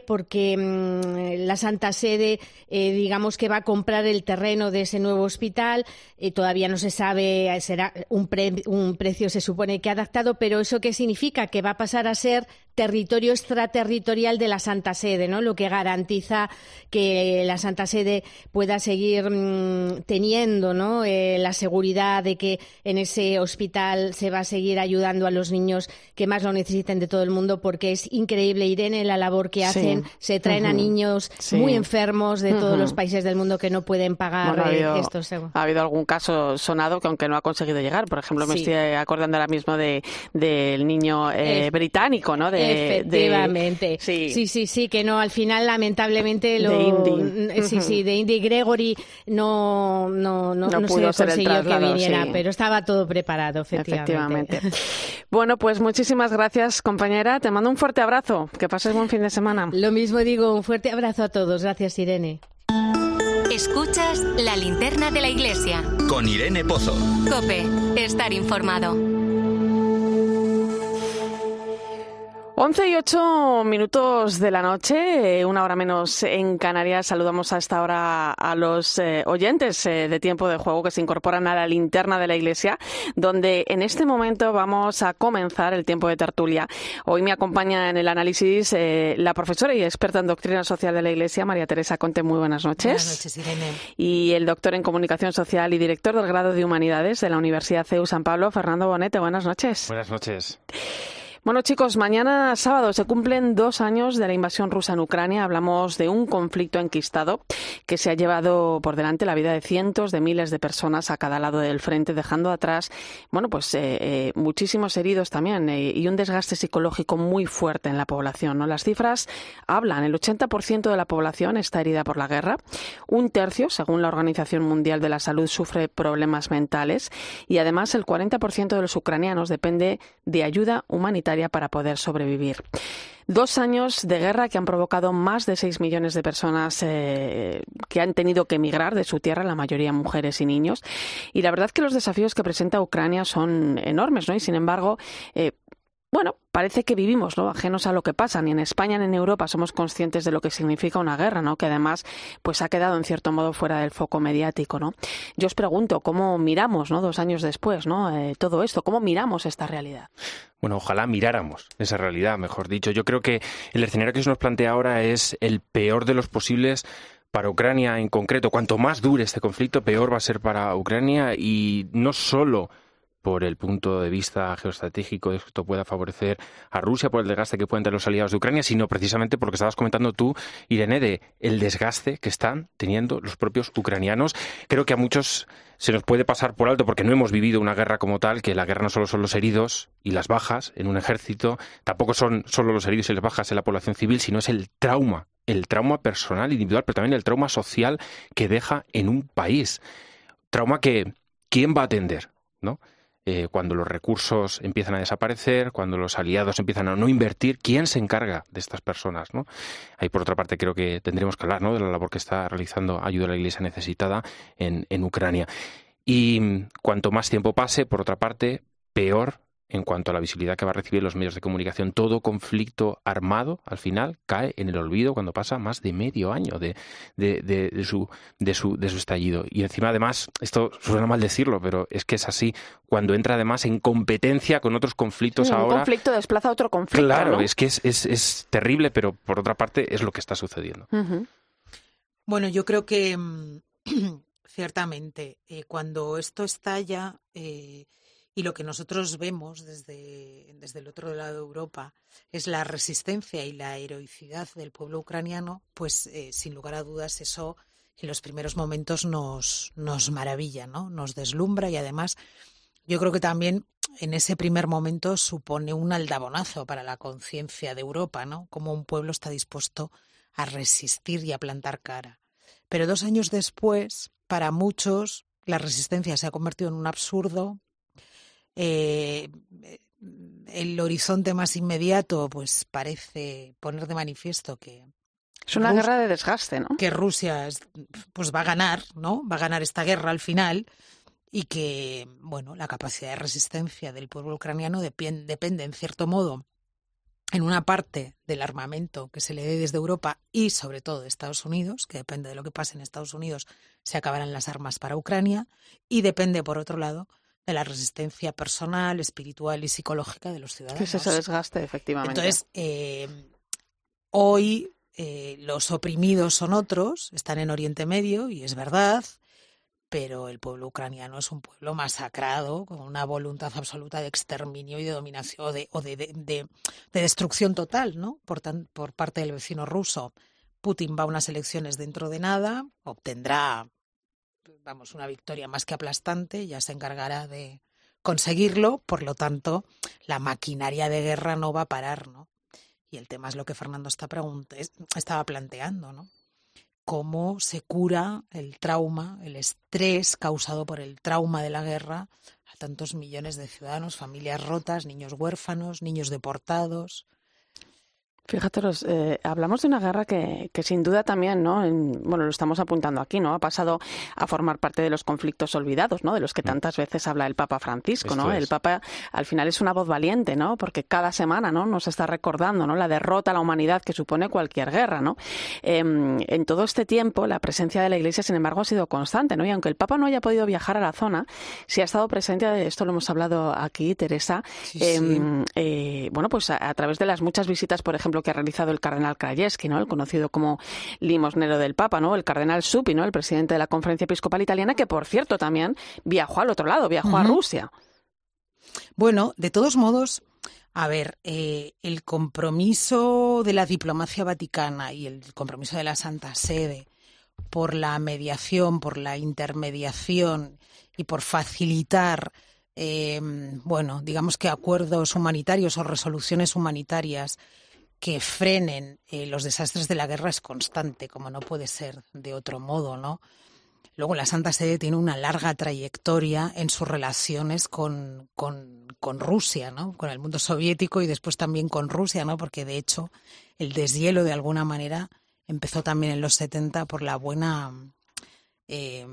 mm, la Santa Sede, eh, digamos que va a comprar el terreno de ese nuevo hospital. Eh, todavía no se sabe, será un, un precio se supone que adaptado, pero ¿eso qué significa? Que va a pasar a ser territorio extraterritorial de la Santa Sede, ¿no? Lo que garantiza que la Santa Sede pueda seguir mm, teniendo, ¿no? la seguridad de que en ese hospital se va a seguir ayudando a los niños que más lo necesiten de todo el mundo porque es increíble, Irene, la labor que hacen. Se traen a niños muy enfermos de todos los países del mundo que no pueden pagar ha habido, estos. Ha habido algún caso sonado que aunque no ha conseguido llegar. Por ejemplo, me estoy acordando ahora mismo de del niño eh, británico, ¿no? De, Efectivamente. sí. sí, sí, que no, al final lamentablemente lo... De Indy. Sí, sí, de Indy Gregory no, no, no, no, se consiguió que viniera, pero estaba todo preparado, efectivamente. efectivamente. bueno, pues muchísimas gracias Gracias, compañera. Te mando un fuerte abrazo. Que pases buen fin de semana. Lo mismo digo, un fuerte abrazo a todos. Gracias, Irene. Escuchas la linterna de la iglesia. Con Irene Pozo. Cope, estar informado. 11 y 8 minutos de la noche, eh, una hora menos en Canarias. Saludamos a esta hora a los eh, oyentes eh, de tiempo de juego que se incorporan a la linterna de la iglesia, donde en este momento vamos a comenzar el tiempo de tertulia. Hoy me acompaña en el análisis la profesora y experta en doctrina social de la iglesia, María Teresa Conte. Muy buenas noches. Buenas noches, Irene. Y el doctor en comunicación social y director del grado de humanidades de la Universidad CEU San Pablo, Fernando Bonete. Buenas noches. Buenas noches. Bueno, chicos, mañana sábado se cumplen dos años de la invasión rusa en Ucrania. Hablamos de un conflicto enquistado que se ha llevado por delante la vida de cientos de miles de personas a cada lado del frente, dejando atrás, bueno, pues eh, eh, muchísimos heridos también eh, y un desgaste psicológico muy fuerte en la población. ¿no? Las cifras hablan: el 80% de la población está herida por la guerra, un tercio, según la Organización Mundial de la Salud, sufre problemas mentales y además el 40% de los ucranianos depende de ayuda humanitaria para poder sobrevivir. Dos años de guerra que han provocado más de seis millones de personas eh, que han tenido que emigrar de su tierra, la mayoría mujeres y niños. Y la verdad que los desafíos que presenta Ucrania son enormes, ¿no? Y sin embargo, eh, bueno, parece que vivimos ¿no? ajenos a lo que pasa. Ni en España ni en Europa somos conscientes de lo que significa una guerra, ¿no? que además pues ha quedado en cierto modo fuera del foco mediático. ¿no? Yo os pregunto, ¿cómo miramos ¿no? dos años después ¿no? Eh, todo esto? ¿Cómo miramos esta realidad? Bueno, ojalá miráramos esa realidad, mejor dicho. Yo creo que el escenario que se nos plantea ahora es el peor de los posibles para Ucrania en concreto. Cuanto más dure este conflicto, peor va a ser para Ucrania y no solo por el punto de vista geoestratégico esto pueda favorecer a Rusia por el desgaste que pueden tener los aliados de Ucrania, sino precisamente porque estabas comentando tú, Irene, de el desgaste que están teniendo los propios ucranianos. Creo que a muchos se nos puede pasar por alto porque no hemos vivido una guerra como tal, que la guerra no solo son los heridos y las bajas en un ejército, tampoco son solo los heridos y las bajas en la población civil, sino es el trauma, el trauma personal, individual, pero también el trauma social que deja en un país. Trauma que, ¿quién va a atender? ¿No? Eh, cuando los recursos empiezan a desaparecer, cuando los aliados empiezan a no invertir, ¿quién se encarga de estas personas? Ahí, por otra parte, creo que tendremos que hablar de la labor que está realizando Ayuda a la Iglesia Necesitada en, en Ucrania. Y cuanto más tiempo pase, por otra parte, peor en cuanto a la visibilidad que va a recibir los medios de comunicación. Todo conflicto armado, al final, cae en el olvido cuando pasa más de medio año de, de, su, de, su, de su estallido. Y encima, además, esto suena mal decirlo, pero es que es así, cuando entra además en competencia con otros conflictos ahora... Un conflicto desplaza a otro conflicto. Claro, es que es, es, es, terrible, pero por otra parte es lo que está sucediendo. Bueno, yo creo que mm, ciertamente eh, cuando esto estalla... Eh, y lo que nosotros vemos desde, desde el otro lado de Europa es la resistencia y la heroicidad del pueblo ucraniano, pues eh, sin lugar a dudas eso en los primeros momentos nos, nos maravilla, ¿no? Nos deslumbra y además yo creo que también en ese primer momento supone un aldabonazo para la conciencia de Europa, ¿no? Como un pueblo está dispuesto a resistir y a plantar cara. Pero dos años después, para muchos, la resistencia se ha convertido en un absurdo, eh, el horizonte más inmediato pues parece poner de manifiesto que es una guerra de desgaste, ¿no? Que Rusia pues va a ganar, ¿no? Va a ganar esta guerra al final y que bueno, la capacidad de resistencia del pueblo ucraniano depende en cierto modo en una parte del armamento que se le dé desde Europa y sobre todo de Estados Unidos, que depende de lo que pase en Estados Unidos, se acabarán las armas para Ucrania y depende por otro lado de la resistencia personal, espiritual y psicológica de los ciudadanos. Que es ese desgaste, efectivamente. Entonces, eh, hoy eh, los oprimidos son otros, están en Oriente Medio, y es verdad, pero el pueblo ucraniano es un pueblo masacrado, con una voluntad absoluta de exterminio y de dominación, o de, o de, de, de destrucción total, ¿no? Por, tan, por parte del vecino ruso. Putin va a unas elecciones dentro de nada, obtendrá vamos, una victoria más que aplastante, ya se encargará de conseguirlo, por lo tanto, la maquinaria de guerra no va a parar, ¿no? Y el tema es lo que Fernando está estaba planteando, ¿no? Cómo se cura el trauma, el estrés causado por el trauma de la guerra a tantos millones de ciudadanos, familias rotas, niños huérfanos, niños deportados. Fíjate, eh, hablamos de una guerra que, que sin duda también, ¿no? bueno, lo estamos apuntando aquí, ¿no? Ha pasado a formar parte de los conflictos olvidados, ¿no? De los que mm. tantas veces habla el Papa Francisco, ¿no? El Papa al final es una voz valiente, ¿no? Porque cada semana, ¿no? Nos está recordando, ¿no? La derrota a la humanidad que supone cualquier guerra, ¿no? Em, en todo este tiempo, la presencia de la Iglesia, sin embargo, ha sido constante, ¿no? Y aunque el Papa no haya podido viajar a la zona, sí ha estado presente, esto lo hemos hablado aquí, Teresa, em, eh, bueno, pues a, través de las muchas visitas, por ejemplo, que ha realizado el cardenal Krajewski, ¿no? El conocido como limosnero del Papa, ¿no? El cardenal Suppi, ¿no? El presidente de la Conferencia Episcopal Italiana, que por cierto también viajó al otro lado, viajó a Rusia. Bueno, de todos modos, a ver, eh, el compromiso de la diplomacia vaticana y el compromiso de la Santa Sede por la mediación, por la intermediación y por facilitar eh, bueno, digamos que acuerdos humanitarios o resoluciones humanitarias que frenen eh, los desastres de la guerra es constante, como no puede ser de otro modo, ¿no? Luego la Santa Sede tiene una larga trayectoria en sus relaciones con, con, Rusia, ¿no? Con el mundo soviético y después también con Rusia, ¿no? Porque de hecho el deshielo de alguna manera empezó también en los 70 por la buena eh,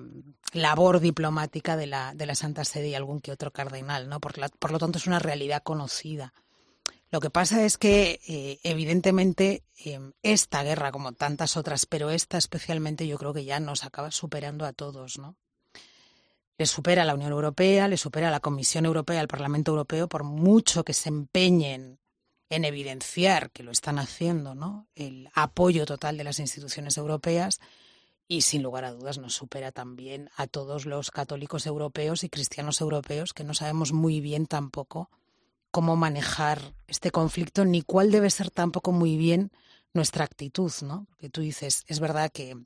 labor diplomática de la, de la Santa Sede y algún que otro cardenal, ¿no? Por, por lo tanto es una realidad conocida. Lo que pasa es que, eh, evidentemente, em, esta guerra, como tantas otras, pero esta especialmente, yo creo que ya nos acaba superando a todos, ¿no? Le supera a la Unión Europea, le supera a la Comisión Europea, al Parlamento Europeo, por mucho que se empeñen en evidenciar que lo están haciendo, ¿no? El apoyo total de las instituciones europeas y sin lugar a dudas nos supera también a todos los católicos europeos y cristianos europeos que no sabemos muy bien tampoco cómo manejar este conflicto ni cuál debe ser tampoco muy bien nuestra actitud, ¿no? Porque tú dices, es verdad que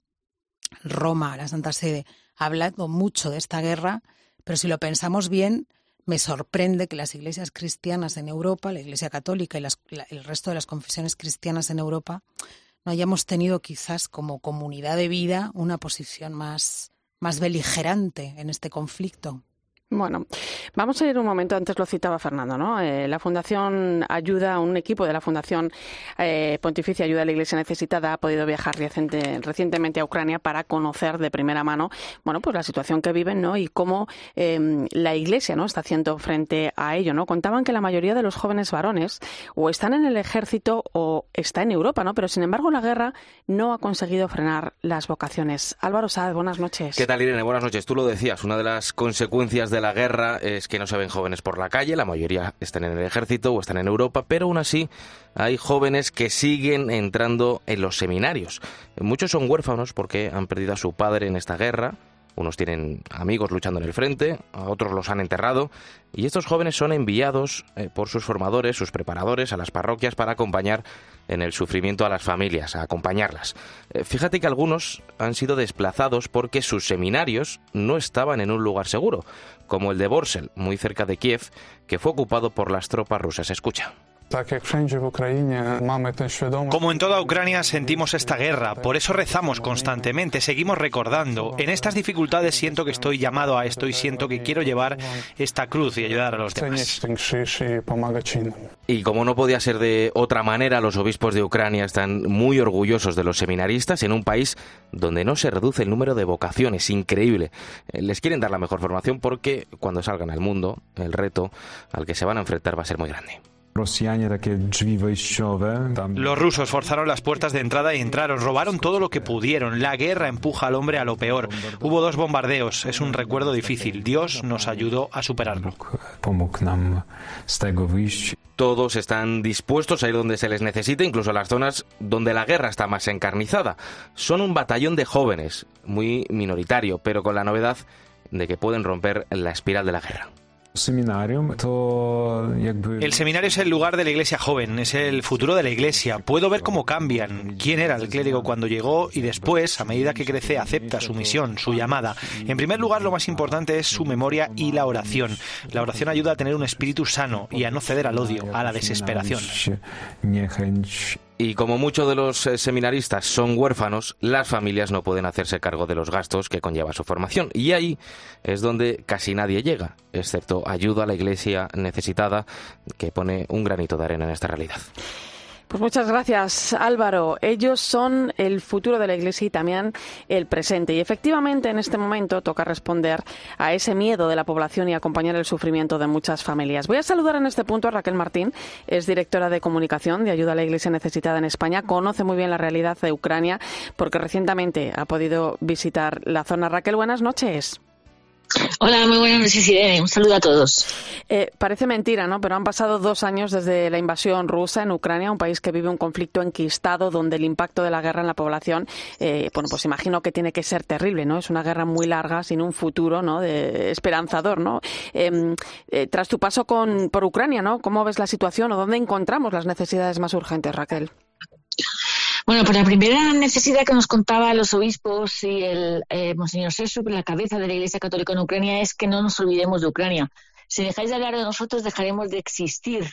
Roma, la Santa Sede, ha hablado mucho de esta guerra, pero si lo pensamos bien, me sorprende que las iglesias cristianas en Europa, la Iglesia Católica y el resto de las confesiones cristianas en Europa, no hayamos tenido quizás como comunidad de vida una posición más, más beligerante en este conflicto. Bueno, vamos a ir un momento, antes lo citaba Fernando, ¿no? Eh, la Fundación Ayuda, un equipo de la Fundación eh, Pontificia Ayuda a la Iglesia Necesitada ha podido viajar recientemente a Ucrania para conocer de primera mano, bueno, pues la situación que viven, ¿no? Y cómo em, la Iglesia, ¿no? Está haciendo frente a ello, ¿no? Contaban que la mayoría de los jóvenes varones o están en el ejército o está en Europa, ¿no? Pero sin embargo la guerra no ha conseguido frenar las vocaciones. Álvaro Saad, buenas noches. ¿Qué tal, Irene? Buenas noches. Tú lo decías, una de las consecuencias de la guerra es que no se ven jóvenes por la calle, la mayoría están en el ejército o están en Europa, pero aún así hay jóvenes que siguen entrando en los seminarios. Muchos son huérfanos porque han perdido a su padre en esta guerra, unos tienen amigos luchando en el frente, otros los han enterrado, y estos jóvenes son enviados eh, por sus formadores, sus preparadores, a las parroquias para acompañar en el sufrimiento a las familias, a acompañarlas. Eh, fíjate que algunos han sido desplazados porque sus seminarios no estaban en un lugar seguro, como el de Borsel, muy cerca de Kiev, que fue ocupado por las tropas rusas. Escucha. Como en toda Ucrania sentimos esta guerra, por eso rezamos constantemente, seguimos recordando. En estas dificultades siento que estoy llamado a esto y siento que quiero llevar esta cruz y ayudar a los demás. Y como no podía ser de otra manera, los obispos de Ucrania están muy orgullosos de los seminaristas en un país donde no se reduce el número de vocaciones, increíble. Eh, les quieren dar la mejor formación porque cuando salgan al mundo, el reto al que se van a enfrentar va a ser muy grande. Los rusos forzaron las puertas de entrada y entraron, robaron todo lo que pudieron. La guerra empuja al hombre a lo peor. Hubo dos bombardeos, es un recuerdo difícil. Dios nos ayudó a superarlo. Todos están dispuestos a ir donde se les necesite, incluso a las zonas donde la guerra está más encarnizada. Son un batallón de jóvenes, muy minoritario, pero con la novedad de que pueden romper la espiral de la guerra. El seminario es el lugar de la iglesia joven, es el futuro de la iglesia. Puedo ver cómo cambian, quién era el clérigo cuando llegó y después, a medida que crece, acepta su misión, su llamada. En primer lugar, lo más importante es su memoria y la oración. La oración ayuda a tener un espíritu sano y a no ceder al odio, a la desesperación. Y como muchos de los eh, seminaristas son huérfanos, las familias no pueden hacerse cargo de los gastos que conlleva su formación. Y ahí es donde casi nadie llega, excepto ayuda a la iglesia necesitada, que pone un granito de arena en esta realidad. Pues muchas gracias, Álvaro. Ellos son el futuro de la Iglesia y también el presente. Y efectivamente, en este momento toca responder a ese miedo de la población y acompañar el sufrimiento de muchas familias. Voy a saludar en este punto a Raquel Martín, es directora de comunicación de Ayuda a la Iglesia Necesitada en España. Conoce muy bien la realidad de Ucrania porque recientemente ha podido visitar la zona. Raquel, buenas noches. Hola, muy buenas noches. Un saludo a todos. Eh, parece mentira, ¿no? Pero han pasado dos años desde la invasión rusa en Ucrania, un país que vive un conflicto enquistado donde el impacto de la guerra en la población, eh, bueno, pues imagino que tiene que ser terrible, ¿no? Es una guerra muy larga, sin un futuro, ¿no? De esperanzador, ¿no? Em, eh, tras tu paso con, por Ucrania, ¿no? ¿Cómo ves la situación o dónde encontramos las necesidades más urgentes, Raquel? Bueno, pues la primera necesidad que nos contaba los obispos y el eh, Monseñor Sesup, la cabeza de la Iglesia Católica en Ucrania, es que no nos olvidemos de Ucrania. Si dejáis de hablar de nosotros, dejaremos de existir.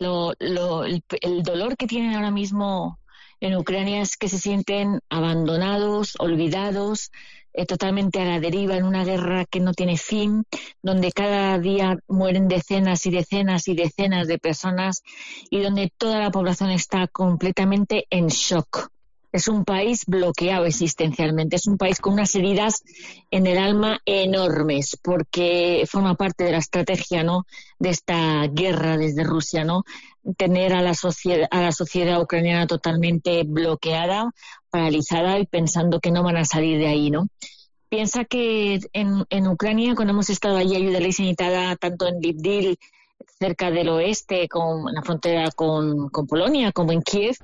Lo, lo, el, el dolor que tienen ahora mismo en Ucrania es que se sienten abandonados, olvidados, eh, totalmente a la deriva en una guerra que no tiene fin, donde cada día mueren decenas y decenas y decenas de personas y donde toda la población está completamente en shock. Es un país bloqueado existencialmente, es un país con unas heridas en el alma enormes, porque forma parte de la estrategia ¿no? de esta guerra desde Rusia, ¿no? tener a la, sociedad, ucraniana totalmente bloqueada, paralizada y pensando que no van a salir de ahí, ¿no? Piensa que en, Ucrania, cuando hemos estado allí, ayuda ley tanto en Livdil, cerca del oeste, con la frontera con, con Polonia, como en Kiev,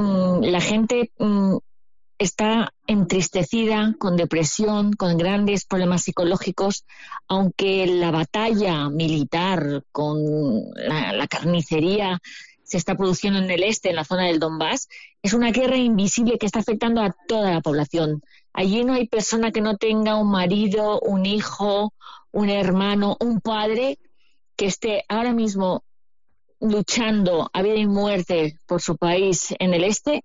Mm, la gente mm, está entristecida, con depresión, con grandes problemas psicológicos, aunque la batalla militar con la, carnicería se está produciendo en el este, en la zona del Donbass, es una guerra invisible que está afectando a toda la población. Allí no hay persona que no tenga un marido, un hijo, un hermano, un padre que esté ahora mismo luchando a vida y muerte por su país en el este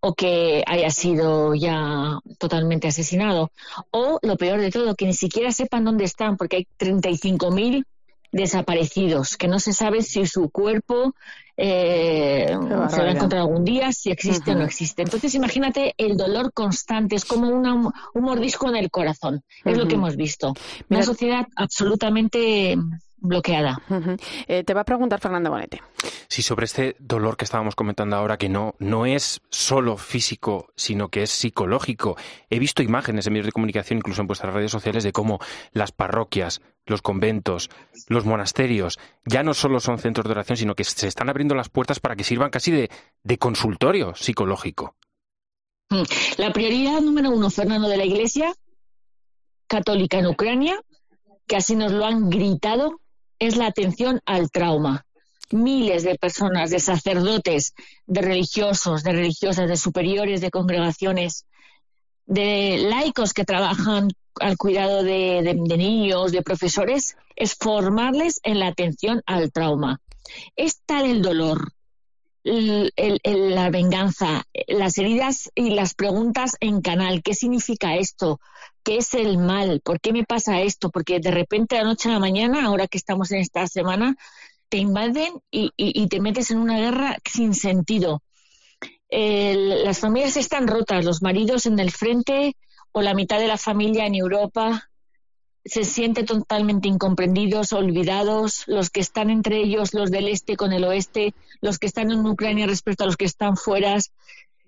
o que haya sido ya totalmente asesinado. O lo peor de todo, que ni siquiera sepan dónde están, porque hay 35.000 desaparecidos, que no se sabe si su cuerpo eh, se va a encontrar algún día, si existe o no existe. Entonces, imagínate el dolor constante, es como un mordisco en el corazón, es lo que hemos visto. Una sociedad absolutamente bloqueada. Eh, te va a preguntar Fernando Bonete. Sí, sobre este dolor que estábamos comentando ahora, que no, no es solo físico, sino que es psicológico. He visto imágenes en medios de comunicación, incluso en vuestras redes sociales, de cómo las parroquias, los conventos, los monasterios, ya no solo son centros de oración, sino que se están abriendo las puertas para que sirvan casi de, de consultorio psicológico. Mm. La prioridad número uno, Fernando, de la Iglesia católica en Ucrania, que así nos lo han gritado es la atención al trauma. Miles de personas, de sacerdotes, de religiosos, de religiosas, de superiores, de congregaciones, de laicos que trabajan al cuidado de, niños, de profesores, es formarles en la atención al trauma. Es tal el dolor, la venganza, las heridas y las preguntas en canal. ¿Qué significa esto? ¿Qué es el mal? ¿Por qué me pasa esto? Porque de repente, de noche a la mañana, ahora que estamos en esta semana, te invaden y, te metes en una guerra sin sentido. las familias están rotas, los maridos en el frente o la mitad de la familia en Europa se sienten totalmente incomprendidos, olvidados, los que están entre ellos, los del este con el oeste, los que están en Ucrania respecto a los que están fuera,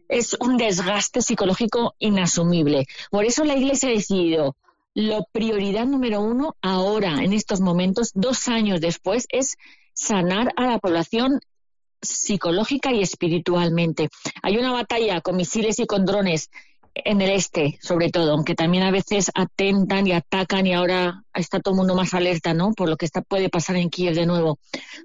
es un desgaste psicológico inasumible. Por eso la Iglesia ha decidido, la prioridad número uno ahora, en estos momentos, dos años después, es sanar a la población psicológica y espiritualmente. Hay una batalla con misiles y con drones en el este, sobre todo, aunque también a veces atentan y atacan y ahora está todo el mundo más alerta, ¿no? Por lo que está, puede pasar en Kiev de nuevo.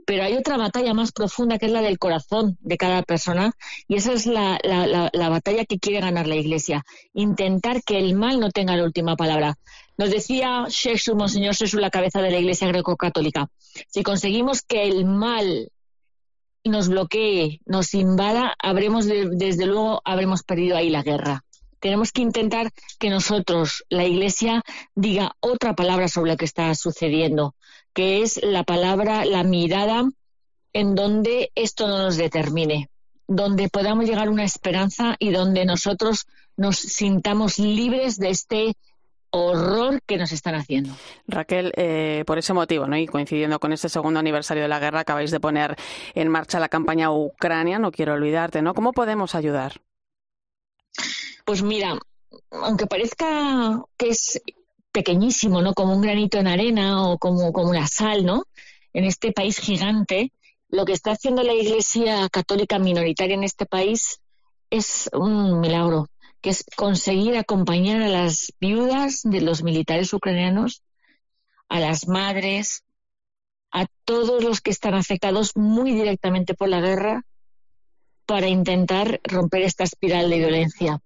Pero hay otra batalla más profunda que es la del corazón de cada persona y esa es la, la, la, batalla que quiere ganar la Iglesia. Intentar que el mal no tenga la última palabra. Nos decía Jesús, Monseñor Jesús, la cabeza de la Iglesia greco-católica, si conseguimos que el mal nos bloquee, nos invada, habremos, desde luego, habremos perdido ahí la guerra tenemos que intentar que nosotros, la Iglesia, diga otra palabra sobre lo que está sucediendo, que es la palabra, la mirada en donde esto no nos determine, donde podamos llegar a una esperanza y donde nosotros nos sintamos libres de este horror que nos están haciendo. Raquel, eh, por ese motivo, ¿no? y coincidiendo con este segundo aniversario de la guerra, acabáis de poner en marcha la campaña Ucrania, no quiero olvidarte, ¿no? ¿Cómo podemos ayudar? Pues mira, aunque parezca que es pequeñísimo, ¿no? Como un granito en arena o como, como una sal, ¿no? En este país gigante, lo que está haciendo la Iglesia católica minoritaria en este país es un milagro que es conseguir acompañar a las viudas de los militares ucranianos, a las madres, a todos los que están afectados muy directamente por la guerra para intentar romper esta espiral de violencia.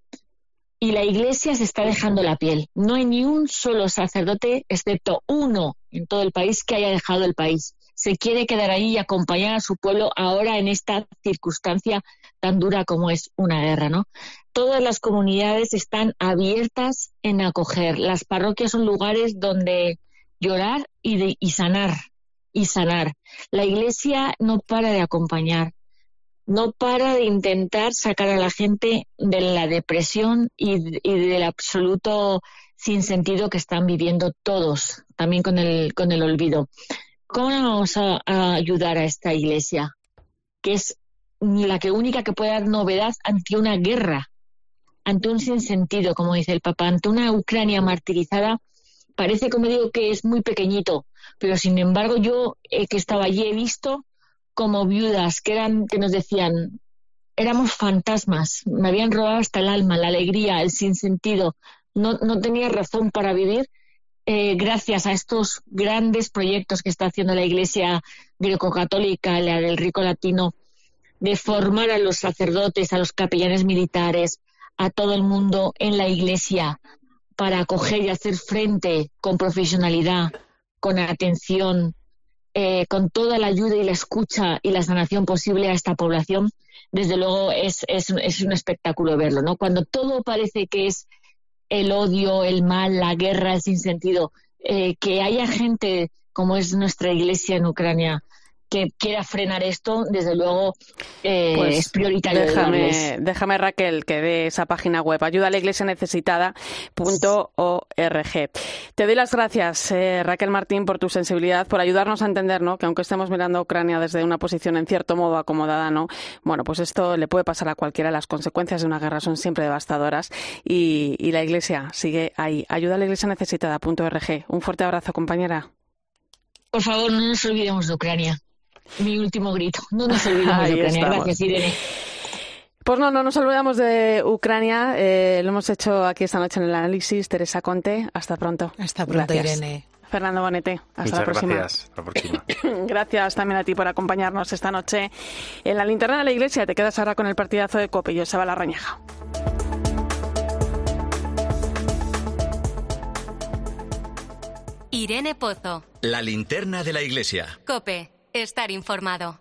Y la Iglesia se está dejando la piel. No hay ni un solo sacerdote, excepto uno en todo el país, que haya dejado el país. Se quiere quedar ahí y acompañar a su pueblo ahora en esta circunstancia tan dura como es una guerra, ¿no? Todas las comunidades están abiertas en acoger. Las parroquias son lugares donde llorar y, y sanar, y sanar. La iglesia no para de acompañar, no para de intentar sacar a la gente de la depresión y, y del absoluto sinsentido que están viviendo todos, también con el, con el olvido. ¿Cómo vamos a, ayudar a esta iglesia? Que es la que única que puede dar novedad ante una guerra, ante un sinsentido, como dice el Papa, ante una Ucrania martirizada, parece, como digo, que es muy pequeñito, pero sin embargo yo eh, que estaba allí he visto como viudas que eran que nos decían éramos fantasmas, me habían robado hasta el alma, la alegría, el sinsentido, no, no tenía razón para vivir eh, gracias a estos grandes proyectos que está haciendo la Iglesia greco-católica, la del rico latino, de formar a los sacerdotes, a los capellanes militares, a todo el mundo en la iglesia para acoger y hacer frente con profesionalidad, con atención, eh, con toda la ayuda y la escucha y la sanación posible a esta población, desde luego es, es, un espectáculo verlo, ¿no? Cuando todo parece que es el odio, el mal, la guerra, el sinsentido, eh, que haya gente como es nuestra iglesia en Ucrania, que quiera frenar esto, desde luego eh, Pues es prioritario. Déjame, déjame, Raquel, que dé esa página web, ayuda a la iglesia necesitada.org. Te doy las gracias, eh, Raquel Martín, por tu sensibilidad, por ayudarnos a entender ¿no? que aunque estemos mirando a Ucrania desde una posición en cierto modo acomodada, ¿no? bueno, pues esto le puede pasar a cualquiera. Las consecuencias de una guerra son siempre devastadoras y, y la iglesia sigue ahí. Ayuda a la iglesia necesitada.org. Un fuerte abrazo, compañera. Por favor, no nos olvidemos de Ucrania. Mi último grito. No nos olvidemos de Ucrania. estamos. Gracias, Irene. Pues no, no nos olvidamos de Ucrania. Eh, lo hemos hecho aquí esta noche en el análisis. Teresa Conte, hasta pronto. Hasta pronto, Gracias. Irene. Fernando Bonete, hasta Muchas la próxima. gracias. Hasta la próxima. Gracias también a ti por acompañarnos esta noche en la linterna de la iglesia. Te quedas ahora con el partidazo de Cope y Joseba Larrañaga. Irene Pozo. La linterna de la iglesia. Cope. Estar informado.